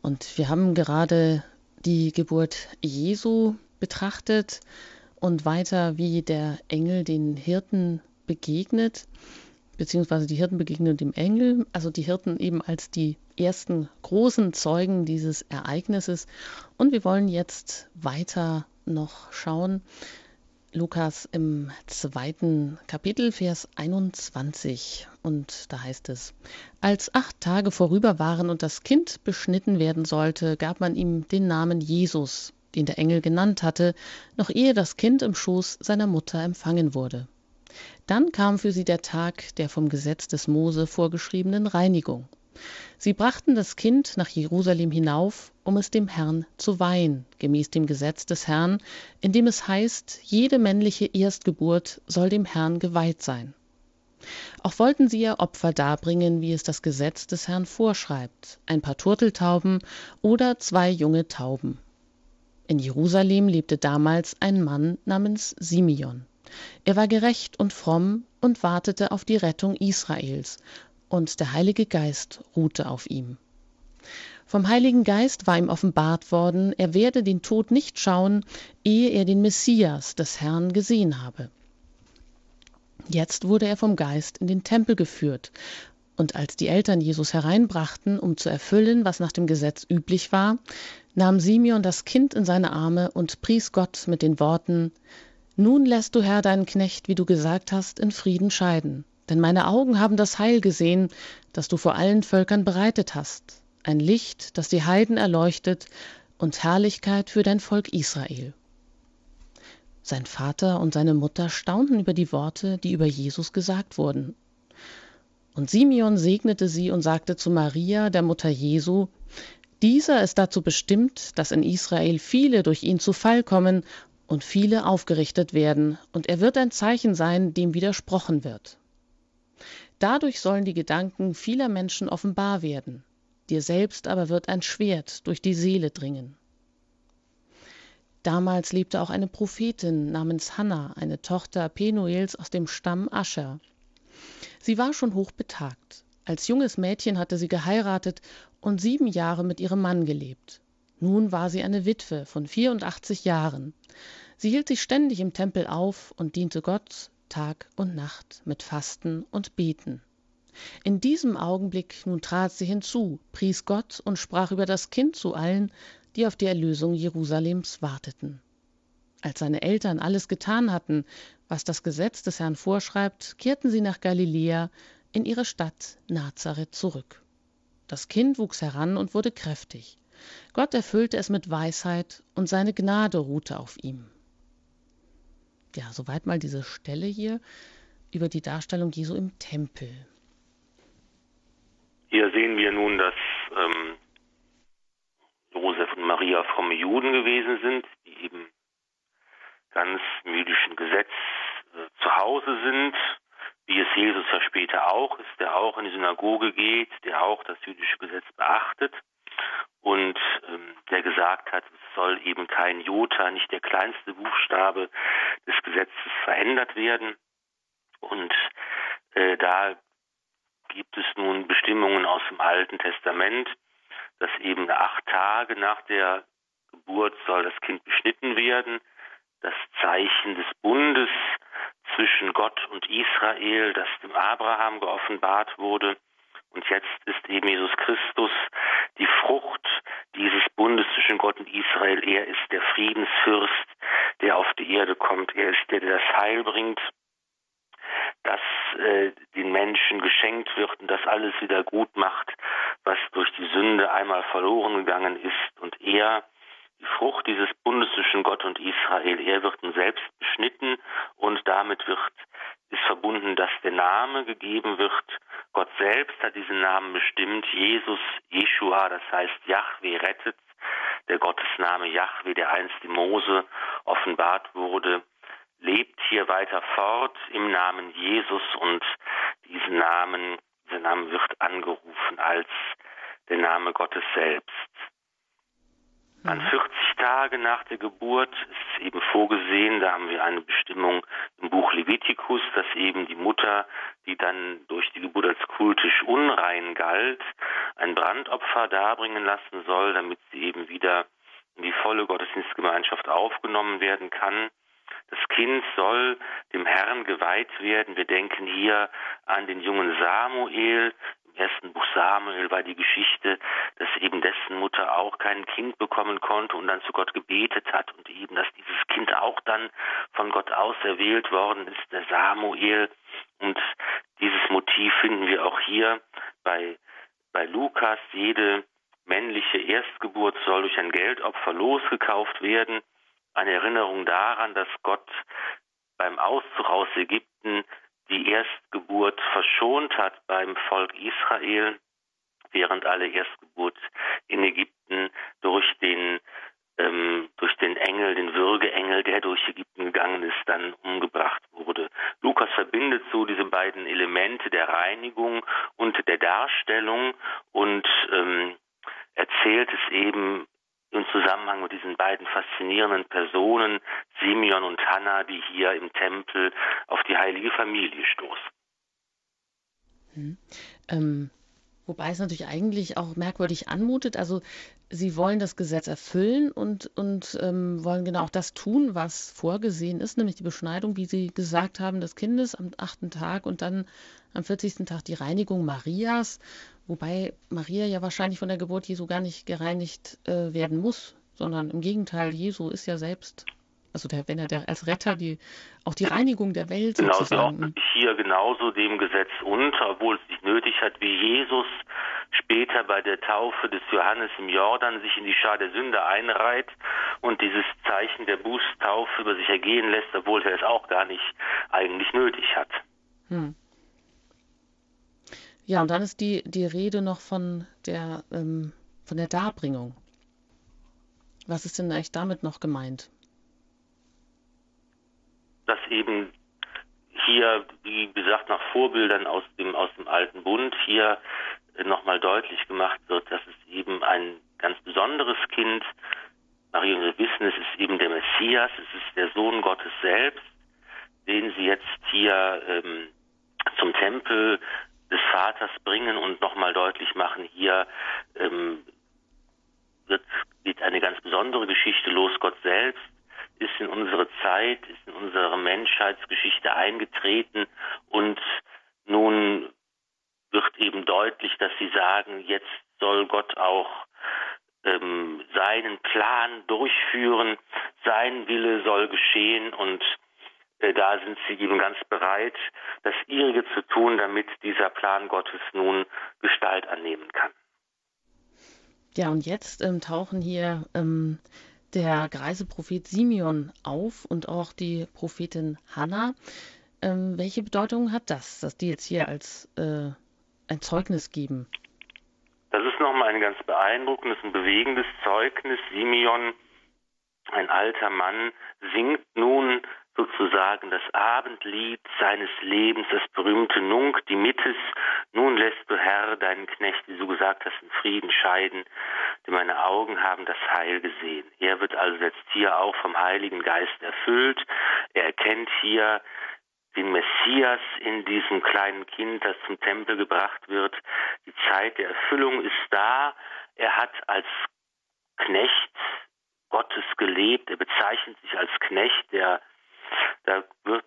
und wir haben gerade die Geburt Jesu betrachtet und weiter, wie der Engel den Hirten begegnet. beziehungsweise die Hirten begegnen dem Engel, also die Hirten eben als die ersten großen Zeugen dieses Ereignisses. Und wir wollen jetzt weiter noch schauen. Lukas im zweiten Kapitel, Vers 21. Und da heißt es, als acht Tage vorüber waren und das Kind beschnitten werden sollte, gab man ihm den Namen Jesus, den der Engel genannt hatte, noch ehe das Kind im Schoß seiner Mutter empfangen wurde. Dann kam für sie der Tag der vom Gesetz des Mose vorgeschriebenen Reinigung. Sie brachten das Kind nach Jerusalem hinauf, um es dem Herrn zu weihen, gemäß dem Gesetz des Herrn, in dem es heißt, jede männliche Erstgeburt soll dem Herrn geweiht sein. Auch wollten sie ihr Opfer darbringen, wie es das Gesetz des Herrn vorschreibt, ein paar Turteltauben oder zwei junge Tauben. In Jerusalem lebte damals ein Mann namens Simeon. Er war gerecht und fromm und wartete auf die Rettung Israels, und der Heilige Geist ruhte auf ihm. Vom Heiligen Geist war ihm offenbart worden, er werde den Tod nicht schauen, ehe er den Messias des Herrn gesehen habe. Jetzt wurde er vom Geist in den Tempel geführt, und als die Eltern Jesus hereinbrachten, um zu erfüllen, was nach dem Gesetz üblich war, nahm Simeon das Kind in seine Arme und pries Gott mit den Worten Nun lässt du Herr deinen Knecht, wie du gesagt hast, in Frieden scheiden. Denn meine Augen haben das Heil gesehen, das du vor allen Völkern bereitet hast, ein Licht, das die Heiden erleuchtet und Herrlichkeit für dein Volk Israel. Sein Vater und seine Mutter staunten über die Worte, die über Jesus gesagt wurden. Und Simeon segnete sie und sagte zu Maria, der Mutter Jesu, dieser ist dazu bestimmt, dass in Israel viele durch ihn zu Fall kommen und viele aufgerichtet werden, und er wird ein Zeichen sein, dem widersprochen wird. Dadurch sollen die Gedanken vieler Menschen offenbar werden, dir selbst aber wird ein Schwert durch die Seele dringen. Damals lebte auch eine Prophetin namens Hannah, eine Tochter Penuels aus dem Stamm Ascher. Sie war schon hochbetagt. Als junges Mädchen hatte sie geheiratet und sieben Jahre mit ihrem Mann gelebt. Nun war sie eine Witwe von 84 Jahren. Sie hielt sich ständig im Tempel auf und diente Gott Tag und Nacht mit Fasten und Beten. In diesem Augenblick nun trat sie hinzu, pries Gott und sprach über das Kind zu allen, die auf die Erlösung Jerusalems warteten. Als seine Eltern alles getan hatten, was das Gesetz des Herrn vorschreibt, kehrten sie nach Galiläa in ihre Stadt Nazareth zurück. Das Kind wuchs heran und wurde kräftig. Gott erfüllte es mit Weisheit und seine Gnade ruhte auf ihm ja, soweit mal diese Stelle hier über die Darstellung Jesu im Tempel. Hier sehen wir nun, dass ähm, Josef und Maria fromme Juden gewesen sind, die eben ganz im jüdischen Gesetz äh, zu Hause sind, wie es Jesus ja später auch ist, der auch in die Synagoge geht, der auch das jüdische Gesetz beachtet und ähm, der gesagt hat, es soll eben kein Jota, nicht der kleinste Buchstabe des Gesetzes verändert werden. Und äh, da gibt es nun Bestimmungen aus dem Alten Testament, dass eben acht Tage nach der Geburt soll das Kind beschnitten werden. Das Zeichen des Bundes zwischen Gott und Israel, das dem Abraham geoffenbart wurde, und jetzt ist eben Jesus Christus die Frucht dieses Bundes zwischen Gott und Israel. Er ist der Friedensfürst, der auf die Erde kommt. Er ist der, der das Heil bringt, das äh, den Menschen geschenkt wird und das alles wieder gut macht, was durch die Sünde einmal verloren gegangen ist. Und er, die Frucht dieses Bundes zwischen Gott und Israel, er wird nun selbst beschnitten und damit wird ist verbunden, dass der Name gegeben wird. Gott selbst hat diesen Namen bestimmt. Jesus, Jeshua, das heißt Yahweh rettet. Der Gottesname Yahweh, der einst in Mose offenbart wurde, lebt hier weiter fort im Namen Jesus und diesen Namen, dieser Name wird angerufen als der Name Gottes selbst. An 40 mhm. Tage nach der Geburt ist eben vorgesehen, da haben wir eine Bestimmung im Buch Levitikus, dass eben die Mutter, die dann durch die Geburt als kultisch unrein galt, ein Brandopfer darbringen lassen soll, damit sie eben wieder in die volle Gottesdienstgemeinschaft aufgenommen werden kann. Das Kind soll dem Herrn geweiht werden. Wir denken hier an den jungen Samuel. Im ersten Buch Samuel war die Geschichte, dass eben dessen Mutter auch kein Kind bekommen konnte und dann zu Gott gebetet hat und eben, dass dieses Kind auch dann von Gott auserwählt worden ist, der Samuel. Und dieses Motiv finden wir auch hier bei, bei Lukas. Jede männliche Erstgeburt soll durch ein Geldopfer losgekauft werden eine Erinnerung daran, dass Gott beim Auszug aus Ägypten die Erstgeburt verschont hat beim Volk Israel, während alle Erstgeburt in Ägypten durch den ähm, durch den Engel, den Würgeengel, der durch Ägypten gegangen ist, dann umgebracht wurde. Lukas verbindet so diese beiden Elemente der Reinigung und der Darstellung und ähm, erzählt es eben im Zusammenhang mit diesen beiden faszinierenden Personen, Simeon und Hannah, die hier im Tempel auf die heilige Familie stoßen. Hm. Ähm, wobei es natürlich eigentlich auch merkwürdig anmutet. Also sie wollen das Gesetz erfüllen und, und ähm, wollen genau auch das tun, was vorgesehen ist, nämlich die Beschneidung, wie Sie gesagt haben, des Kindes am achten Tag und dann am 40. Tag die Reinigung Marias. Wobei Maria ja wahrscheinlich von der Geburt Jesu gar nicht gereinigt äh, werden muss, sondern im Gegenteil, Jesu ist ja selbst, also der, wenn er der, als Retter die, auch die Reinigung der Welt genau, sozusagen. hier genauso dem Gesetz unter, obwohl es nicht nötig hat, wie Jesus später bei der Taufe des Johannes im Jordan sich in die Schar der Sünde einreiht und dieses Zeichen der Bußtaufe über sich ergehen lässt, obwohl er es auch gar nicht eigentlich nötig hat. Hm. Ja, und dann ist die, die Rede noch von der, ähm, von der Darbringung. Was ist denn eigentlich damit noch gemeint? Dass eben hier, wie gesagt, nach Vorbildern aus dem, aus dem Alten Bund hier nochmal deutlich gemacht wird, dass es eben ein ganz besonderes Kind, Maria wir wissen, es ist eben der Messias, es ist der Sohn Gottes selbst, den sie jetzt hier ähm, zum Tempel des Vaters bringen und nochmal deutlich machen, hier ähm, wird, geht eine ganz besondere Geschichte los. Gott selbst ist in unsere Zeit, ist in unsere Menschheitsgeschichte eingetreten und nun wird eben deutlich, dass sie sagen, jetzt soll Gott auch ähm, seinen Plan durchführen, sein Wille soll geschehen und äh, da sind sie eben ganz bereit, das ihrige zu tun, damit dieser Plan Gottes nun Gestalt annehmen kann. Ja, und jetzt ähm, tauchen hier ähm, der greise Prophet Simeon auf und auch die Prophetin Hannah. Ähm, welche Bedeutung hat das, dass die jetzt hier als äh, ein Zeugnis geben? Das ist nochmal ein ganz beeindruckendes und bewegendes Zeugnis. Simeon, ein alter Mann, singt nun sozusagen das Abendlied seines Lebens, das berühmte Nunc dimittis, nun lässt du Herr deinen Knecht, wie du gesagt hast, in Frieden scheiden, denn meine Augen haben das Heil gesehen. Er wird also jetzt hier auch vom Heiligen Geist erfüllt. Er erkennt hier den Messias in diesem kleinen Kind, das zum Tempel gebracht wird. Die Zeit der Erfüllung ist da. Er hat als Knecht Gottes gelebt. Er bezeichnet sich als Knecht, der da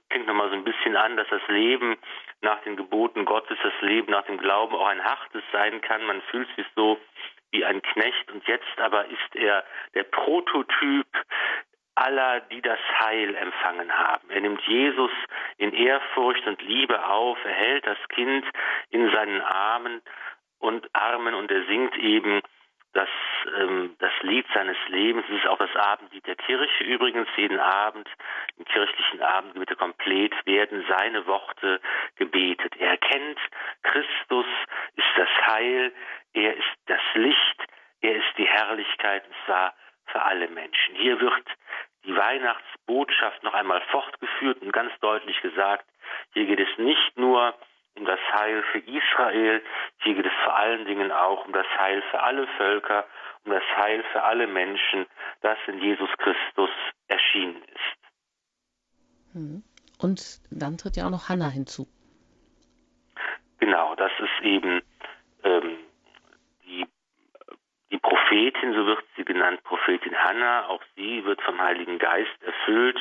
fängt nochmal so ein bisschen an, dass das Leben nach den Geboten Gottes, das Leben nach dem Glauben auch ein hartes sein kann. Man fühlt sich so wie ein Knecht und jetzt aber ist er der Prototyp aller, die das Heil empfangen haben. Er nimmt Jesus in Ehrfurcht und Liebe auf, er hält das Kind in seinen Armen und Armen und er singt eben das, ähm, das Lied seines Lebens. Es ist auch das Abendlied der Kirche übrigens. Jeden Abend im kirchlichen Abendgebet komplett werden seine Worte gebetet. Er erkennt, Christus ist das Heil, er ist das Licht, er ist die Herrlichkeit, und zwar für alle Menschen. Hier wird die Weihnachtsbotschaft noch einmal fortgeführt und ganz deutlich gesagt, hier geht es nicht nur um das Heil für Israel, hier geht es vor allen Dingen auch um das Heil für alle Völker, um das Heil für alle Menschen, das in Jesus Christus erschienen ist. Hm. Und dann tritt ja auch noch Hannah hinzu. Genau, das ist eben ähm, die Prophetin, so wird sie genannt, Prophetin Hannah. Auch sie wird vom Heiligen Geist erfüllt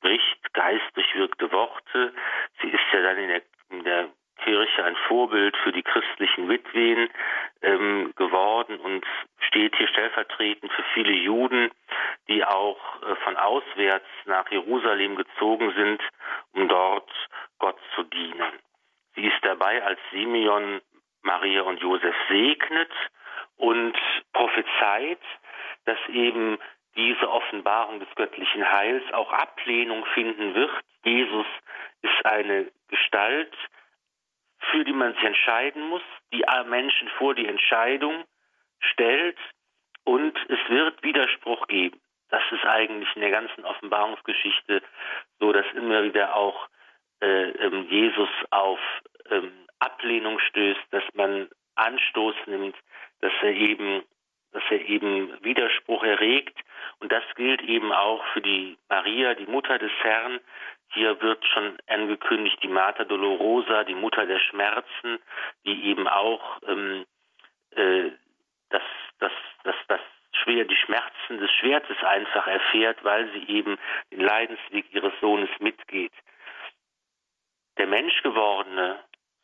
spricht geistdurchwirkte Worte. Sie ist ja dann in der, in der Kirche ein Vorbild für die christlichen Witwen ähm, geworden und steht hier stellvertretend für viele Juden, die auch äh, von auswärts nach Jerusalem gezogen sind, um dort Gott zu dienen. Sie ist dabei, als Simeon Maria und Josef segnet und prophezeit, dass eben diese Offenbarung des göttlichen Heils auch Ablehnung finden wird. Jesus ist eine Gestalt, für die man sich entscheiden muss, die Menschen vor die Entscheidung stellt und es wird Widerspruch geben. Das ist eigentlich in der ganzen Offenbarungsgeschichte so, dass immer wieder auch äh, ähm, Jesus auf ähm, Ablehnung stößt, dass man Anstoß nimmt, dass er eben, dass er eben Widerspruch erregt. Und das gilt eben auch für die Maria, die Mutter des Herrn, hier wird schon angekündigt die Mater Dolorosa, die Mutter der Schmerzen, die eben auch ähm, äh, das, das, das, das schwer die Schmerzen des Schwertes einfach erfährt, weil sie eben den Leidensweg ihres Sohnes mitgeht. Der Menschgewordene,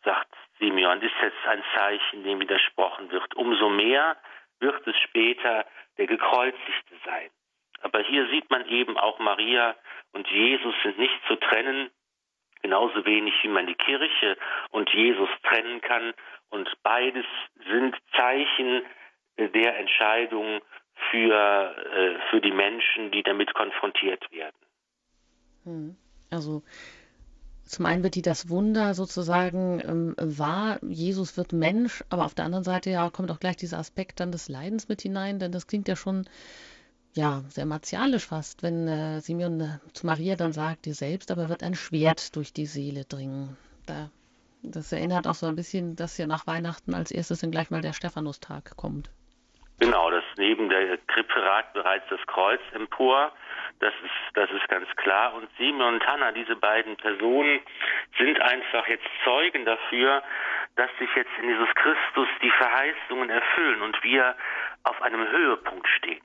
sagt Simeon, ist jetzt ein Zeichen, dem widersprochen wird. Umso mehr wird es später der Gekreuzigte sein. Aber hier sieht man eben auch Maria und Jesus sind nicht zu trennen, genauso wenig wie man die Kirche und Jesus trennen kann. Und beides sind Zeichen der Entscheidung für, äh, für die Menschen, die damit konfrontiert werden. Hm. Also zum einen wird die das Wunder sozusagen ähm, wahr, Jesus wird Mensch, aber auf der anderen Seite ja kommt auch gleich dieser Aspekt dann des Leidens mit hinein, denn das klingt ja schon ja, sehr martialisch fast, wenn äh, Simeon äh, zu Maria dann sagt, dir selbst aber wird ein Schwert durch die Seele dringen. Da, das erinnert auch so ein bisschen, dass ja nach Weihnachten als erstes dann gleich mal der Stephanustag kommt. Genau, dass neben der Krippe ragt bereits das Kreuz empor. Das ist, das ist ganz klar. Und Simeon und Hannah, diese beiden Personen, sind einfach jetzt Zeugen dafür, dass sich jetzt in Jesus Christus die Verheißungen erfüllen und wir auf einem Höhepunkt stehen.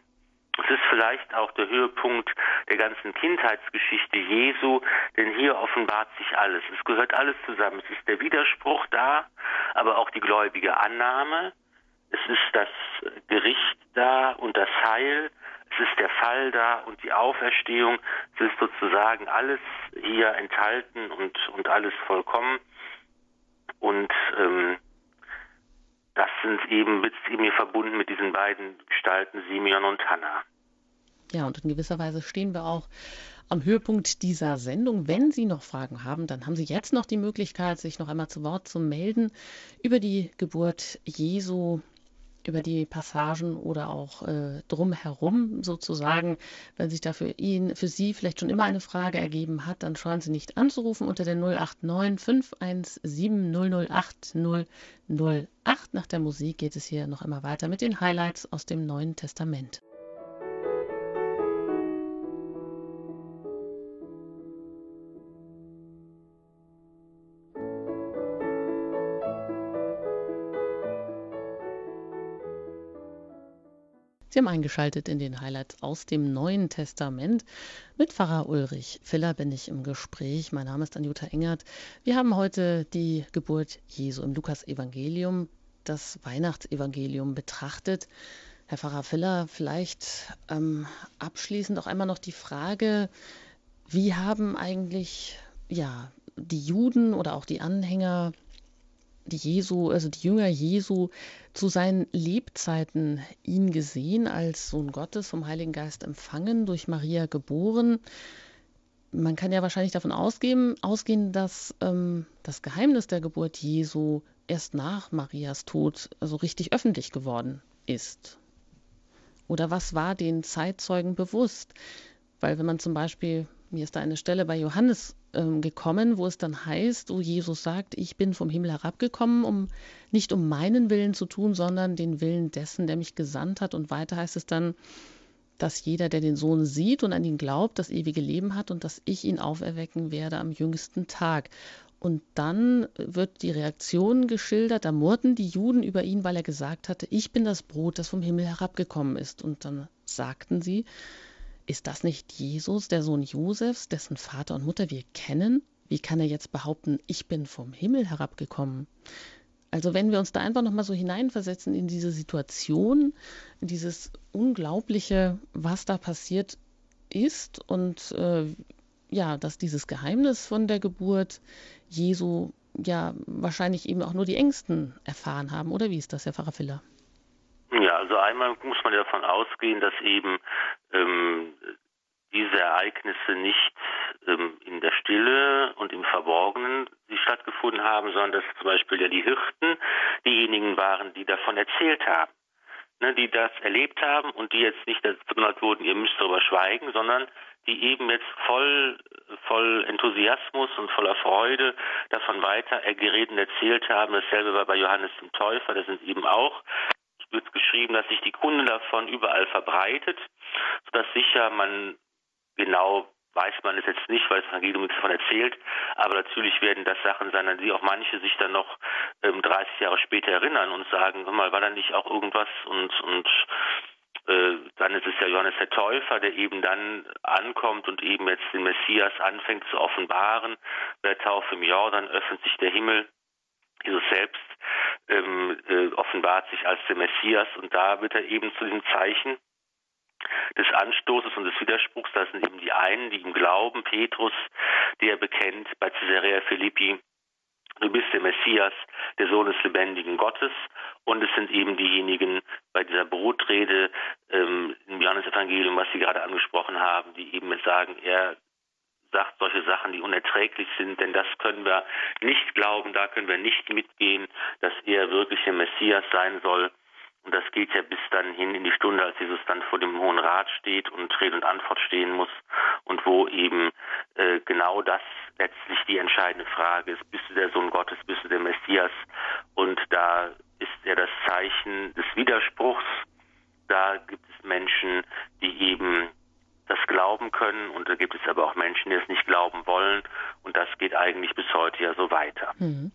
Es ist vielleicht auch der Höhepunkt der ganzen Kindheitsgeschichte Jesu, denn hier offenbart sich alles. Es gehört alles zusammen. Es ist der Widerspruch da, aber auch die gläubige Annahme. Es ist das Gericht da und das Heil. Es ist der Fall da und die Auferstehung. Es ist sozusagen alles hier enthalten und, und alles vollkommen. Und ähm, das sind eben, ist eben hier verbunden mit diesen beiden Gestalten, Simeon und Hannah. Ja, und in gewisser Weise stehen wir auch am Höhepunkt dieser Sendung. Wenn Sie noch Fragen haben, dann haben Sie jetzt noch die Möglichkeit, sich noch einmal zu Wort zu melden über die Geburt Jesu, über die Passagen oder auch äh, drumherum sozusagen. Wenn sich da für ihn, für Sie vielleicht schon immer eine Frage ergeben hat, dann scheuen Sie nicht anzurufen unter der 089 517 008 008. Nach der Musik geht es hier noch einmal weiter mit den Highlights aus dem Neuen Testament. Haben eingeschaltet in den Highlights aus dem Neuen Testament. Mit Pfarrer Ulrich Filler bin ich im Gespräch. Mein Name ist Anjuta Engert. Wir haben heute die Geburt Jesu im Lukas-Evangelium, das Weihnachtsevangelium betrachtet. Herr Pfarrer Filler, vielleicht ähm, abschließend auch einmal noch die Frage, wie haben eigentlich ja, die Juden oder auch die Anhänger die Jesu, also die Jünger Jesu zu seinen Lebzeiten ihn gesehen als Sohn Gottes vom Heiligen Geist empfangen, durch Maria geboren. Man kann ja wahrscheinlich davon ausgehen, ausgehen dass ähm, das Geheimnis der Geburt Jesu erst nach Marias Tod also richtig öffentlich geworden ist. Oder was war den Zeitzeugen bewusst? Weil wenn man zum Beispiel, mir ist da eine Stelle bei Johannes ähm, gekommen, wo es dann heißt, wo Jesus sagt, ich bin vom Himmel herabgekommen, um nicht um meinen Willen zu tun, sondern den Willen dessen, der mich gesandt hat. Und weiter heißt es dann, dass jeder, der den Sohn sieht und an ihn glaubt, das ewige Leben hat und dass ich ihn auferwecken werde am jüngsten Tag. Und dann wird die Reaktion geschildert, da murrten die Juden über ihn, weil er gesagt hatte, ich bin das Brot, das vom Himmel herabgekommen ist. Und dann sagten sie, ist das nicht Jesus, der Sohn Josefs, dessen Vater und Mutter wir kennen? Wie kann er jetzt behaupten, ich bin vom Himmel herabgekommen? Also wenn wir uns da einfach nochmal so hineinversetzen in diese Situation, in dieses Unglaubliche, was da passiert ist und äh, ja, dass dieses Geheimnis von der Geburt Jesu ja wahrscheinlich eben auch nur die Ängsten erfahren haben, oder wie ist das, Herr Pfarrer Filler? Ja, also einmal muss man davon ausgehen, dass eben ähm, diese Ereignisse nicht ähm, in der Stille und im Verborgenen die stattgefunden haben, sondern dass zum Beispiel ja die Hirten diejenigen waren, die davon erzählt haben, ne, die das erlebt haben und die jetzt nicht dazu benannt wurden, ihr müsst darüber schweigen, sondern die eben jetzt voll, voll Enthusiasmus und voller Freude davon weiter geredet und erzählt haben. Dasselbe war bei Johannes dem Täufer, da sind eben auch wird geschrieben, dass sich die Kunde davon überall verbreitet, sodass sicher man genau weiß man es jetzt nicht, weil das Evangelium nichts davon erzählt, aber natürlich werden das Sachen sein, an die auch manche sich dann noch ähm, 30 Jahre später erinnern und sagen, hör mal, war da nicht auch irgendwas und und äh, dann ist es ja Johannes der Täufer, der eben dann ankommt und eben jetzt den Messias anfängt zu offenbaren. Bei der Taufe im Jordan öffnet sich der Himmel. Jesus selbst ähm, äh, offenbart sich als der Messias und da wird er eben zu dem Zeichen des Anstoßes und des Widerspruchs. Das sind eben die einen, die ihm glauben, Petrus, der bekennt bei Caesarea Philippi, du bist der Messias, der Sohn des lebendigen Gottes. Und es sind eben diejenigen bei dieser Brotrede ähm, im Johannesevangelium, was Sie gerade angesprochen haben, die eben sagen, er sagt solche Sachen, die unerträglich sind, denn das können wir nicht glauben, da können wir nicht mitgehen, dass er wirklich der Messias sein soll. Und das geht ja bis dann hin in die Stunde, als Jesus dann vor dem Hohen Rat steht und Rede und Antwort stehen muss und wo eben äh, genau das letztlich die entscheidende Frage ist. Bist du der Sohn Gottes, bist du der Messias? Und da ist ja das Zeichen des Widerspruchs. Da gibt es Menschen, die eben das glauben können und da gibt es aber auch Menschen, die es nicht glauben wollen und das geht eigentlich bis heute ja so weiter. Mhm.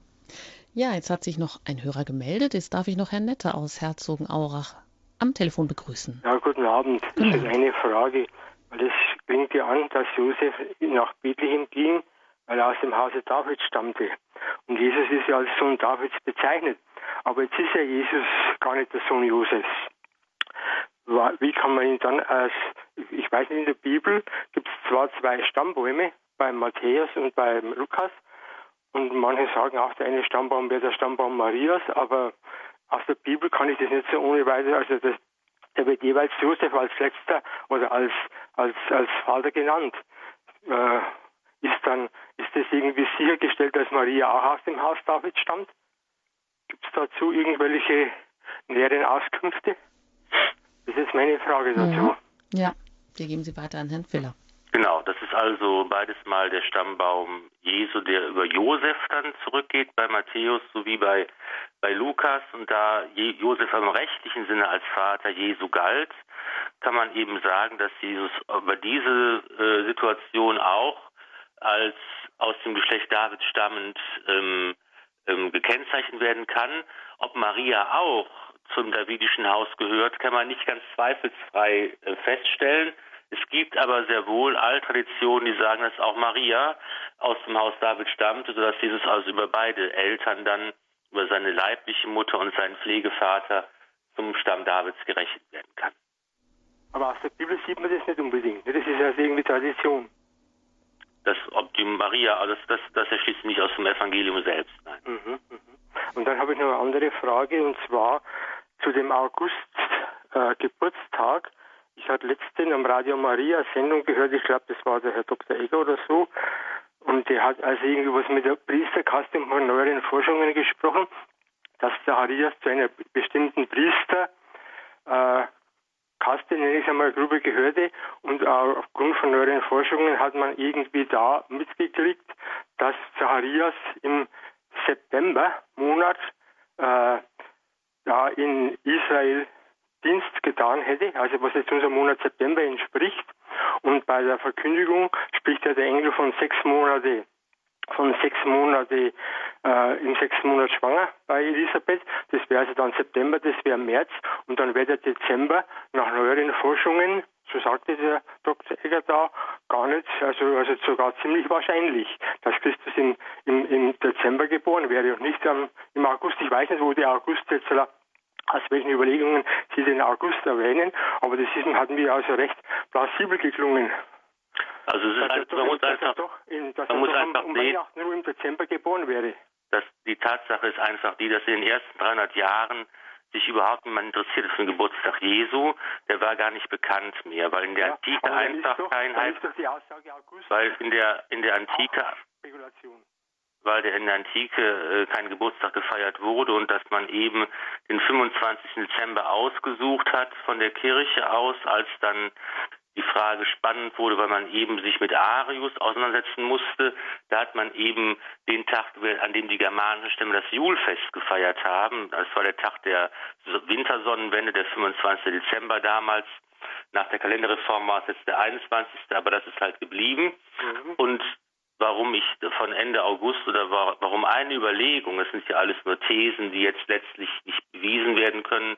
Ja, jetzt hat sich noch ein Hörer gemeldet. Jetzt darf ich noch Herrn Nette aus Herzogenaurach am Telefon begrüßen. Ja, guten Abend. Das ist eine Frage, weil es klingt ja an, dass Josef nach Bethlehem ging, weil er aus dem Hause Davids stammte. Und Jesus ist ja als Sohn Davids bezeichnet. Aber jetzt ist ja Jesus gar nicht der Sohn Josefs. Wie kann man ihn dann als, ich weiß nicht, in der Bibel gibt es zwar zwei Stammbäume, beim Matthäus und beim Lukas, und manche sagen auch, der eine Stammbaum wäre der Stammbaum Marias, aber aus der Bibel kann ich das nicht so ohne weiteres, also das, der wird jeweils Josef als letzter oder als, als, als Vater genannt. Äh, ist dann, ist das irgendwie sichergestellt, dass Maria auch aus dem Haus David stammt? Gibt es dazu irgendwelche näheren Auskünfte? Das ist meine Frage dazu. Mhm. Ja, die geben Sie weiter an Herrn Filler. Genau, das ist also beides mal der Stammbaum Jesu, der über Josef dann zurückgeht bei Matthäus sowie bei, bei Lukas. Und da Josef im rechtlichen Sinne als Vater Jesu galt, kann man eben sagen, dass Jesus über diese äh, Situation auch als aus dem Geschlecht Davids stammend ähm, ähm, gekennzeichnet werden kann. Ob Maria auch zum davidischen Haus gehört, kann man nicht ganz zweifelsfrei äh, feststellen. Es gibt aber sehr wohl Alttraditionen, die sagen, dass auch Maria aus dem Haus David stammt, sodass Jesus also über beide Eltern dann, über seine leibliche Mutter und seinen Pflegevater zum Stamm Davids gerechnet werden kann. Aber aus der Bibel sieht man das nicht unbedingt. Das ist ja irgendwie Tradition. Das, ob die Maria, also das, das, das erschließt nicht aus dem Evangelium selbst. Nein. Mhm, mh. Und dann habe ich noch eine andere Frage, und zwar zu dem August-Geburtstag. Äh, ich hatte letztens am Radio Maria Sendung gehört, ich glaube, das war der Herr Dr. Egger oder so. Und der hat also irgendwas mit der Priesterkaste von neueren Forschungen gesprochen, dass Zacharias zu einer bestimmten Priester äh, Kaste, nenne ich es einmal, Gruppe gehörte. Und aufgrund von neueren Forschungen hat man irgendwie da mitgekriegt, dass Zacharias im September-Monat äh, ja, in Israel Dienst getan hätte, also was jetzt unserem Monat September entspricht. Und bei der Verkündigung spricht ja der Engel von sechs Monate, von sechs Monate äh, im sechsten Monat schwanger bei Elisabeth. Das wäre also dann September, das wäre März und dann wäre der Dezember nach neueren Forschungen so sagte der Dr. Egger da, gar nicht, also, also sogar ziemlich wahrscheinlich, dass Christus im, im, im Dezember geboren wäre und nicht am, im August. Ich weiß nicht, wo der August jetzt aus welchen Überlegungen Sie den August erwähnen, aber das ist, hat mir also recht plausibel geklungen. Also es ist einfach, man muss einfach, doch in, dass man muss doch einfach um, um sehen, nur im Dezember geboren wäre. dass die Tatsache ist einfach die, dass in den ersten 300 Jahren sich überhaupt niemand interessiert für den Geburtstag Jesu. Der war gar nicht bekannt mehr, weil in der Ja, Antike einfach doch, kein Heil, ist doch die Aussage August weil in der in der Antike Spekulation. Weil der in der Antike äh, kein Geburtstag gefeiert wurde und dass man eben den 25. Dezember ausgesucht hat von der Kirche aus, als dann die Frage spannend wurde, weil man eben sich mit Arius auseinandersetzen musste. Da hat man eben den Tag, an dem die germanischen Stämme das Julfest gefeiert haben. Das war der Tag der Wintersonnenwende, der 25. Dezember damals. Nach der Kalenderreform war es jetzt der 21. Aber das ist halt geblieben. Mhm. Und warum ich von Ende August oder wa- warum eine Überlegung, das sind ja alles nur Thesen, die jetzt letztlich nicht bewiesen werden können,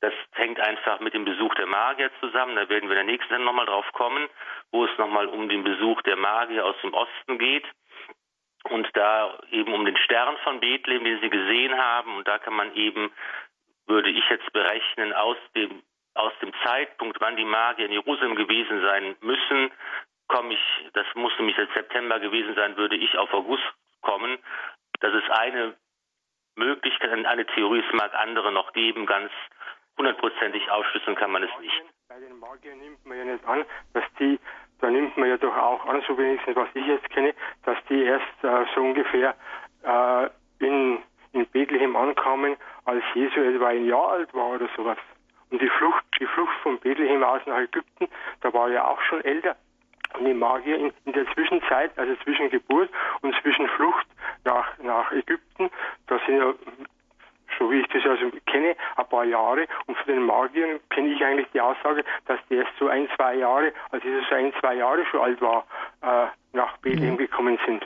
das hängt einfach mit dem Besuch der Magier zusammen. Da werden wir in der nächsten Sendung nochmal drauf kommen, wo es nochmal um den Besuch der Magier aus dem Osten geht. Und da eben um den Stern von Bethlehem, den sie gesehen haben. Und da kann man eben, würde ich jetzt berechnen, aus dem, aus dem Zeitpunkt, wann die Magier in Jerusalem gewesen sein müssen, komme ich, das muss nämlich seit September gewesen sein, würde ich auf August kommen. Das ist eine Möglichkeit, eine Theorie, es mag andere noch geben, ganz hundertprozentig ausschlüsseln kann man es nicht. Bei den Magiern nimmt man ja nicht an, dass die, da nimmt man ja doch auch an, so wenigstens was ich jetzt kenne, dass die erst äh, so ungefähr äh, in, in Bethlehem ankamen, als Jesu etwa ein Jahr alt war oder sowas. Und die Flucht, die Flucht von Bethlehem aus nach Ägypten, da war er ja auch schon älter. Die Magier in, in der Zwischenzeit, also zwischen Geburt und zwischen Flucht nach, nach Ägypten, da sind ja so wie ich das also kenne, ein paar Jahre. Und von den Magiern kenne ich eigentlich die Aussage, dass die erst so ein, zwei Jahre, als Jesus so ein, zwei Jahre schon alt war, äh, nach Bethlehem gekommen sind.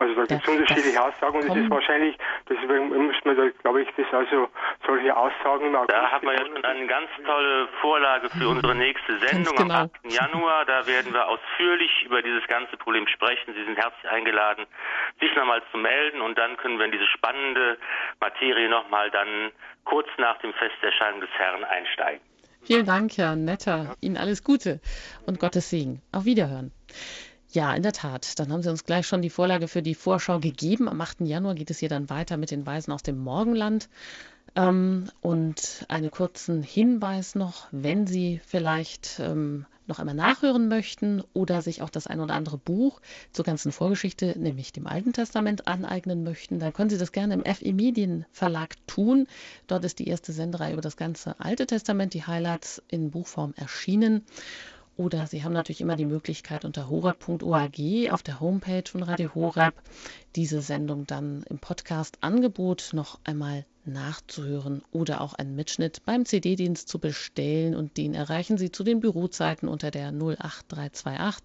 Also da gibt es unterschiedliche das Aussagen und das kommen- ist wahrscheinlich, deswegen muss man da, glaube ich, das also solche Aussagen im August Da haben wir ja schon eine ganz tolle Vorlage für unsere nächste Sendung genau. am 8. Januar. Da werden wir ausführlich über dieses ganze Problem sprechen. Sie sind herzlich eingeladen, sich nochmal zu melden und dann können wir in diese spannende Materie nochmal dann kurz nach dem Festerscheinen des Herrn einsteigen. Vielen Dank, Herr Netter. Ihnen alles Gute und Gottes Segen. Auf Wiederhören. Ja, in der Tat. Dann haben Sie uns gleich schon die Vorlage für die Vorschau gegeben. Am 8. Januar geht es hier dann weiter mit den Weisen aus dem Morgenland. Ähm, und einen kurzen Hinweis noch, wenn Sie vielleicht ähm, noch einmal nachhören möchten oder sich auch das ein oder andere Buch zur ganzen Vorgeschichte, nämlich dem Alten Testament, aneignen möchten, dann können Sie das gerne im FE Medien Verlag tun. Dort ist die erste Sendereihe über das ganze Alte Testament, die Highlights in Buchform erschienen. Oder Sie haben natürlich immer die Möglichkeit unter horab.org auf der Homepage von Radio Horab diese Sendung dann im Podcast-Angebot noch einmal nachzuhören oder auch einen Mitschnitt beim CD-Dienst zu bestellen und den erreichen Sie zu den Bürozeiten unter der 08328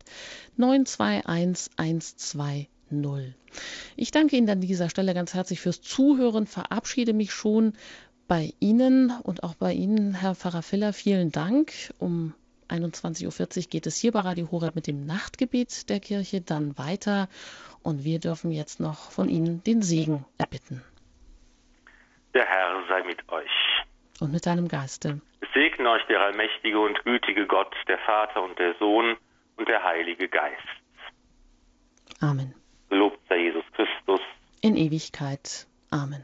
921 120. Ich danke Ihnen an dieser Stelle ganz herzlich fürs Zuhören, verabschiede mich schon bei Ihnen und auch bei Ihnen, Herr Pfarrer Filler, vielen Dank. Um 21.40 Uhr geht es hier bei Radio Horeb mit dem Nachtgebet der Kirche dann weiter und wir dürfen jetzt noch von Ihnen den Segen erbitten. Der Herr sei mit euch. Und mit deinem Geiste. Es segne euch der allmächtige und gütige Gott, der Vater und der Sohn und der Heilige Geist. Amen. Gelobt sei Jesus Christus. In Ewigkeit. Amen.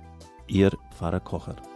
Ihr Pfarrer Kocher.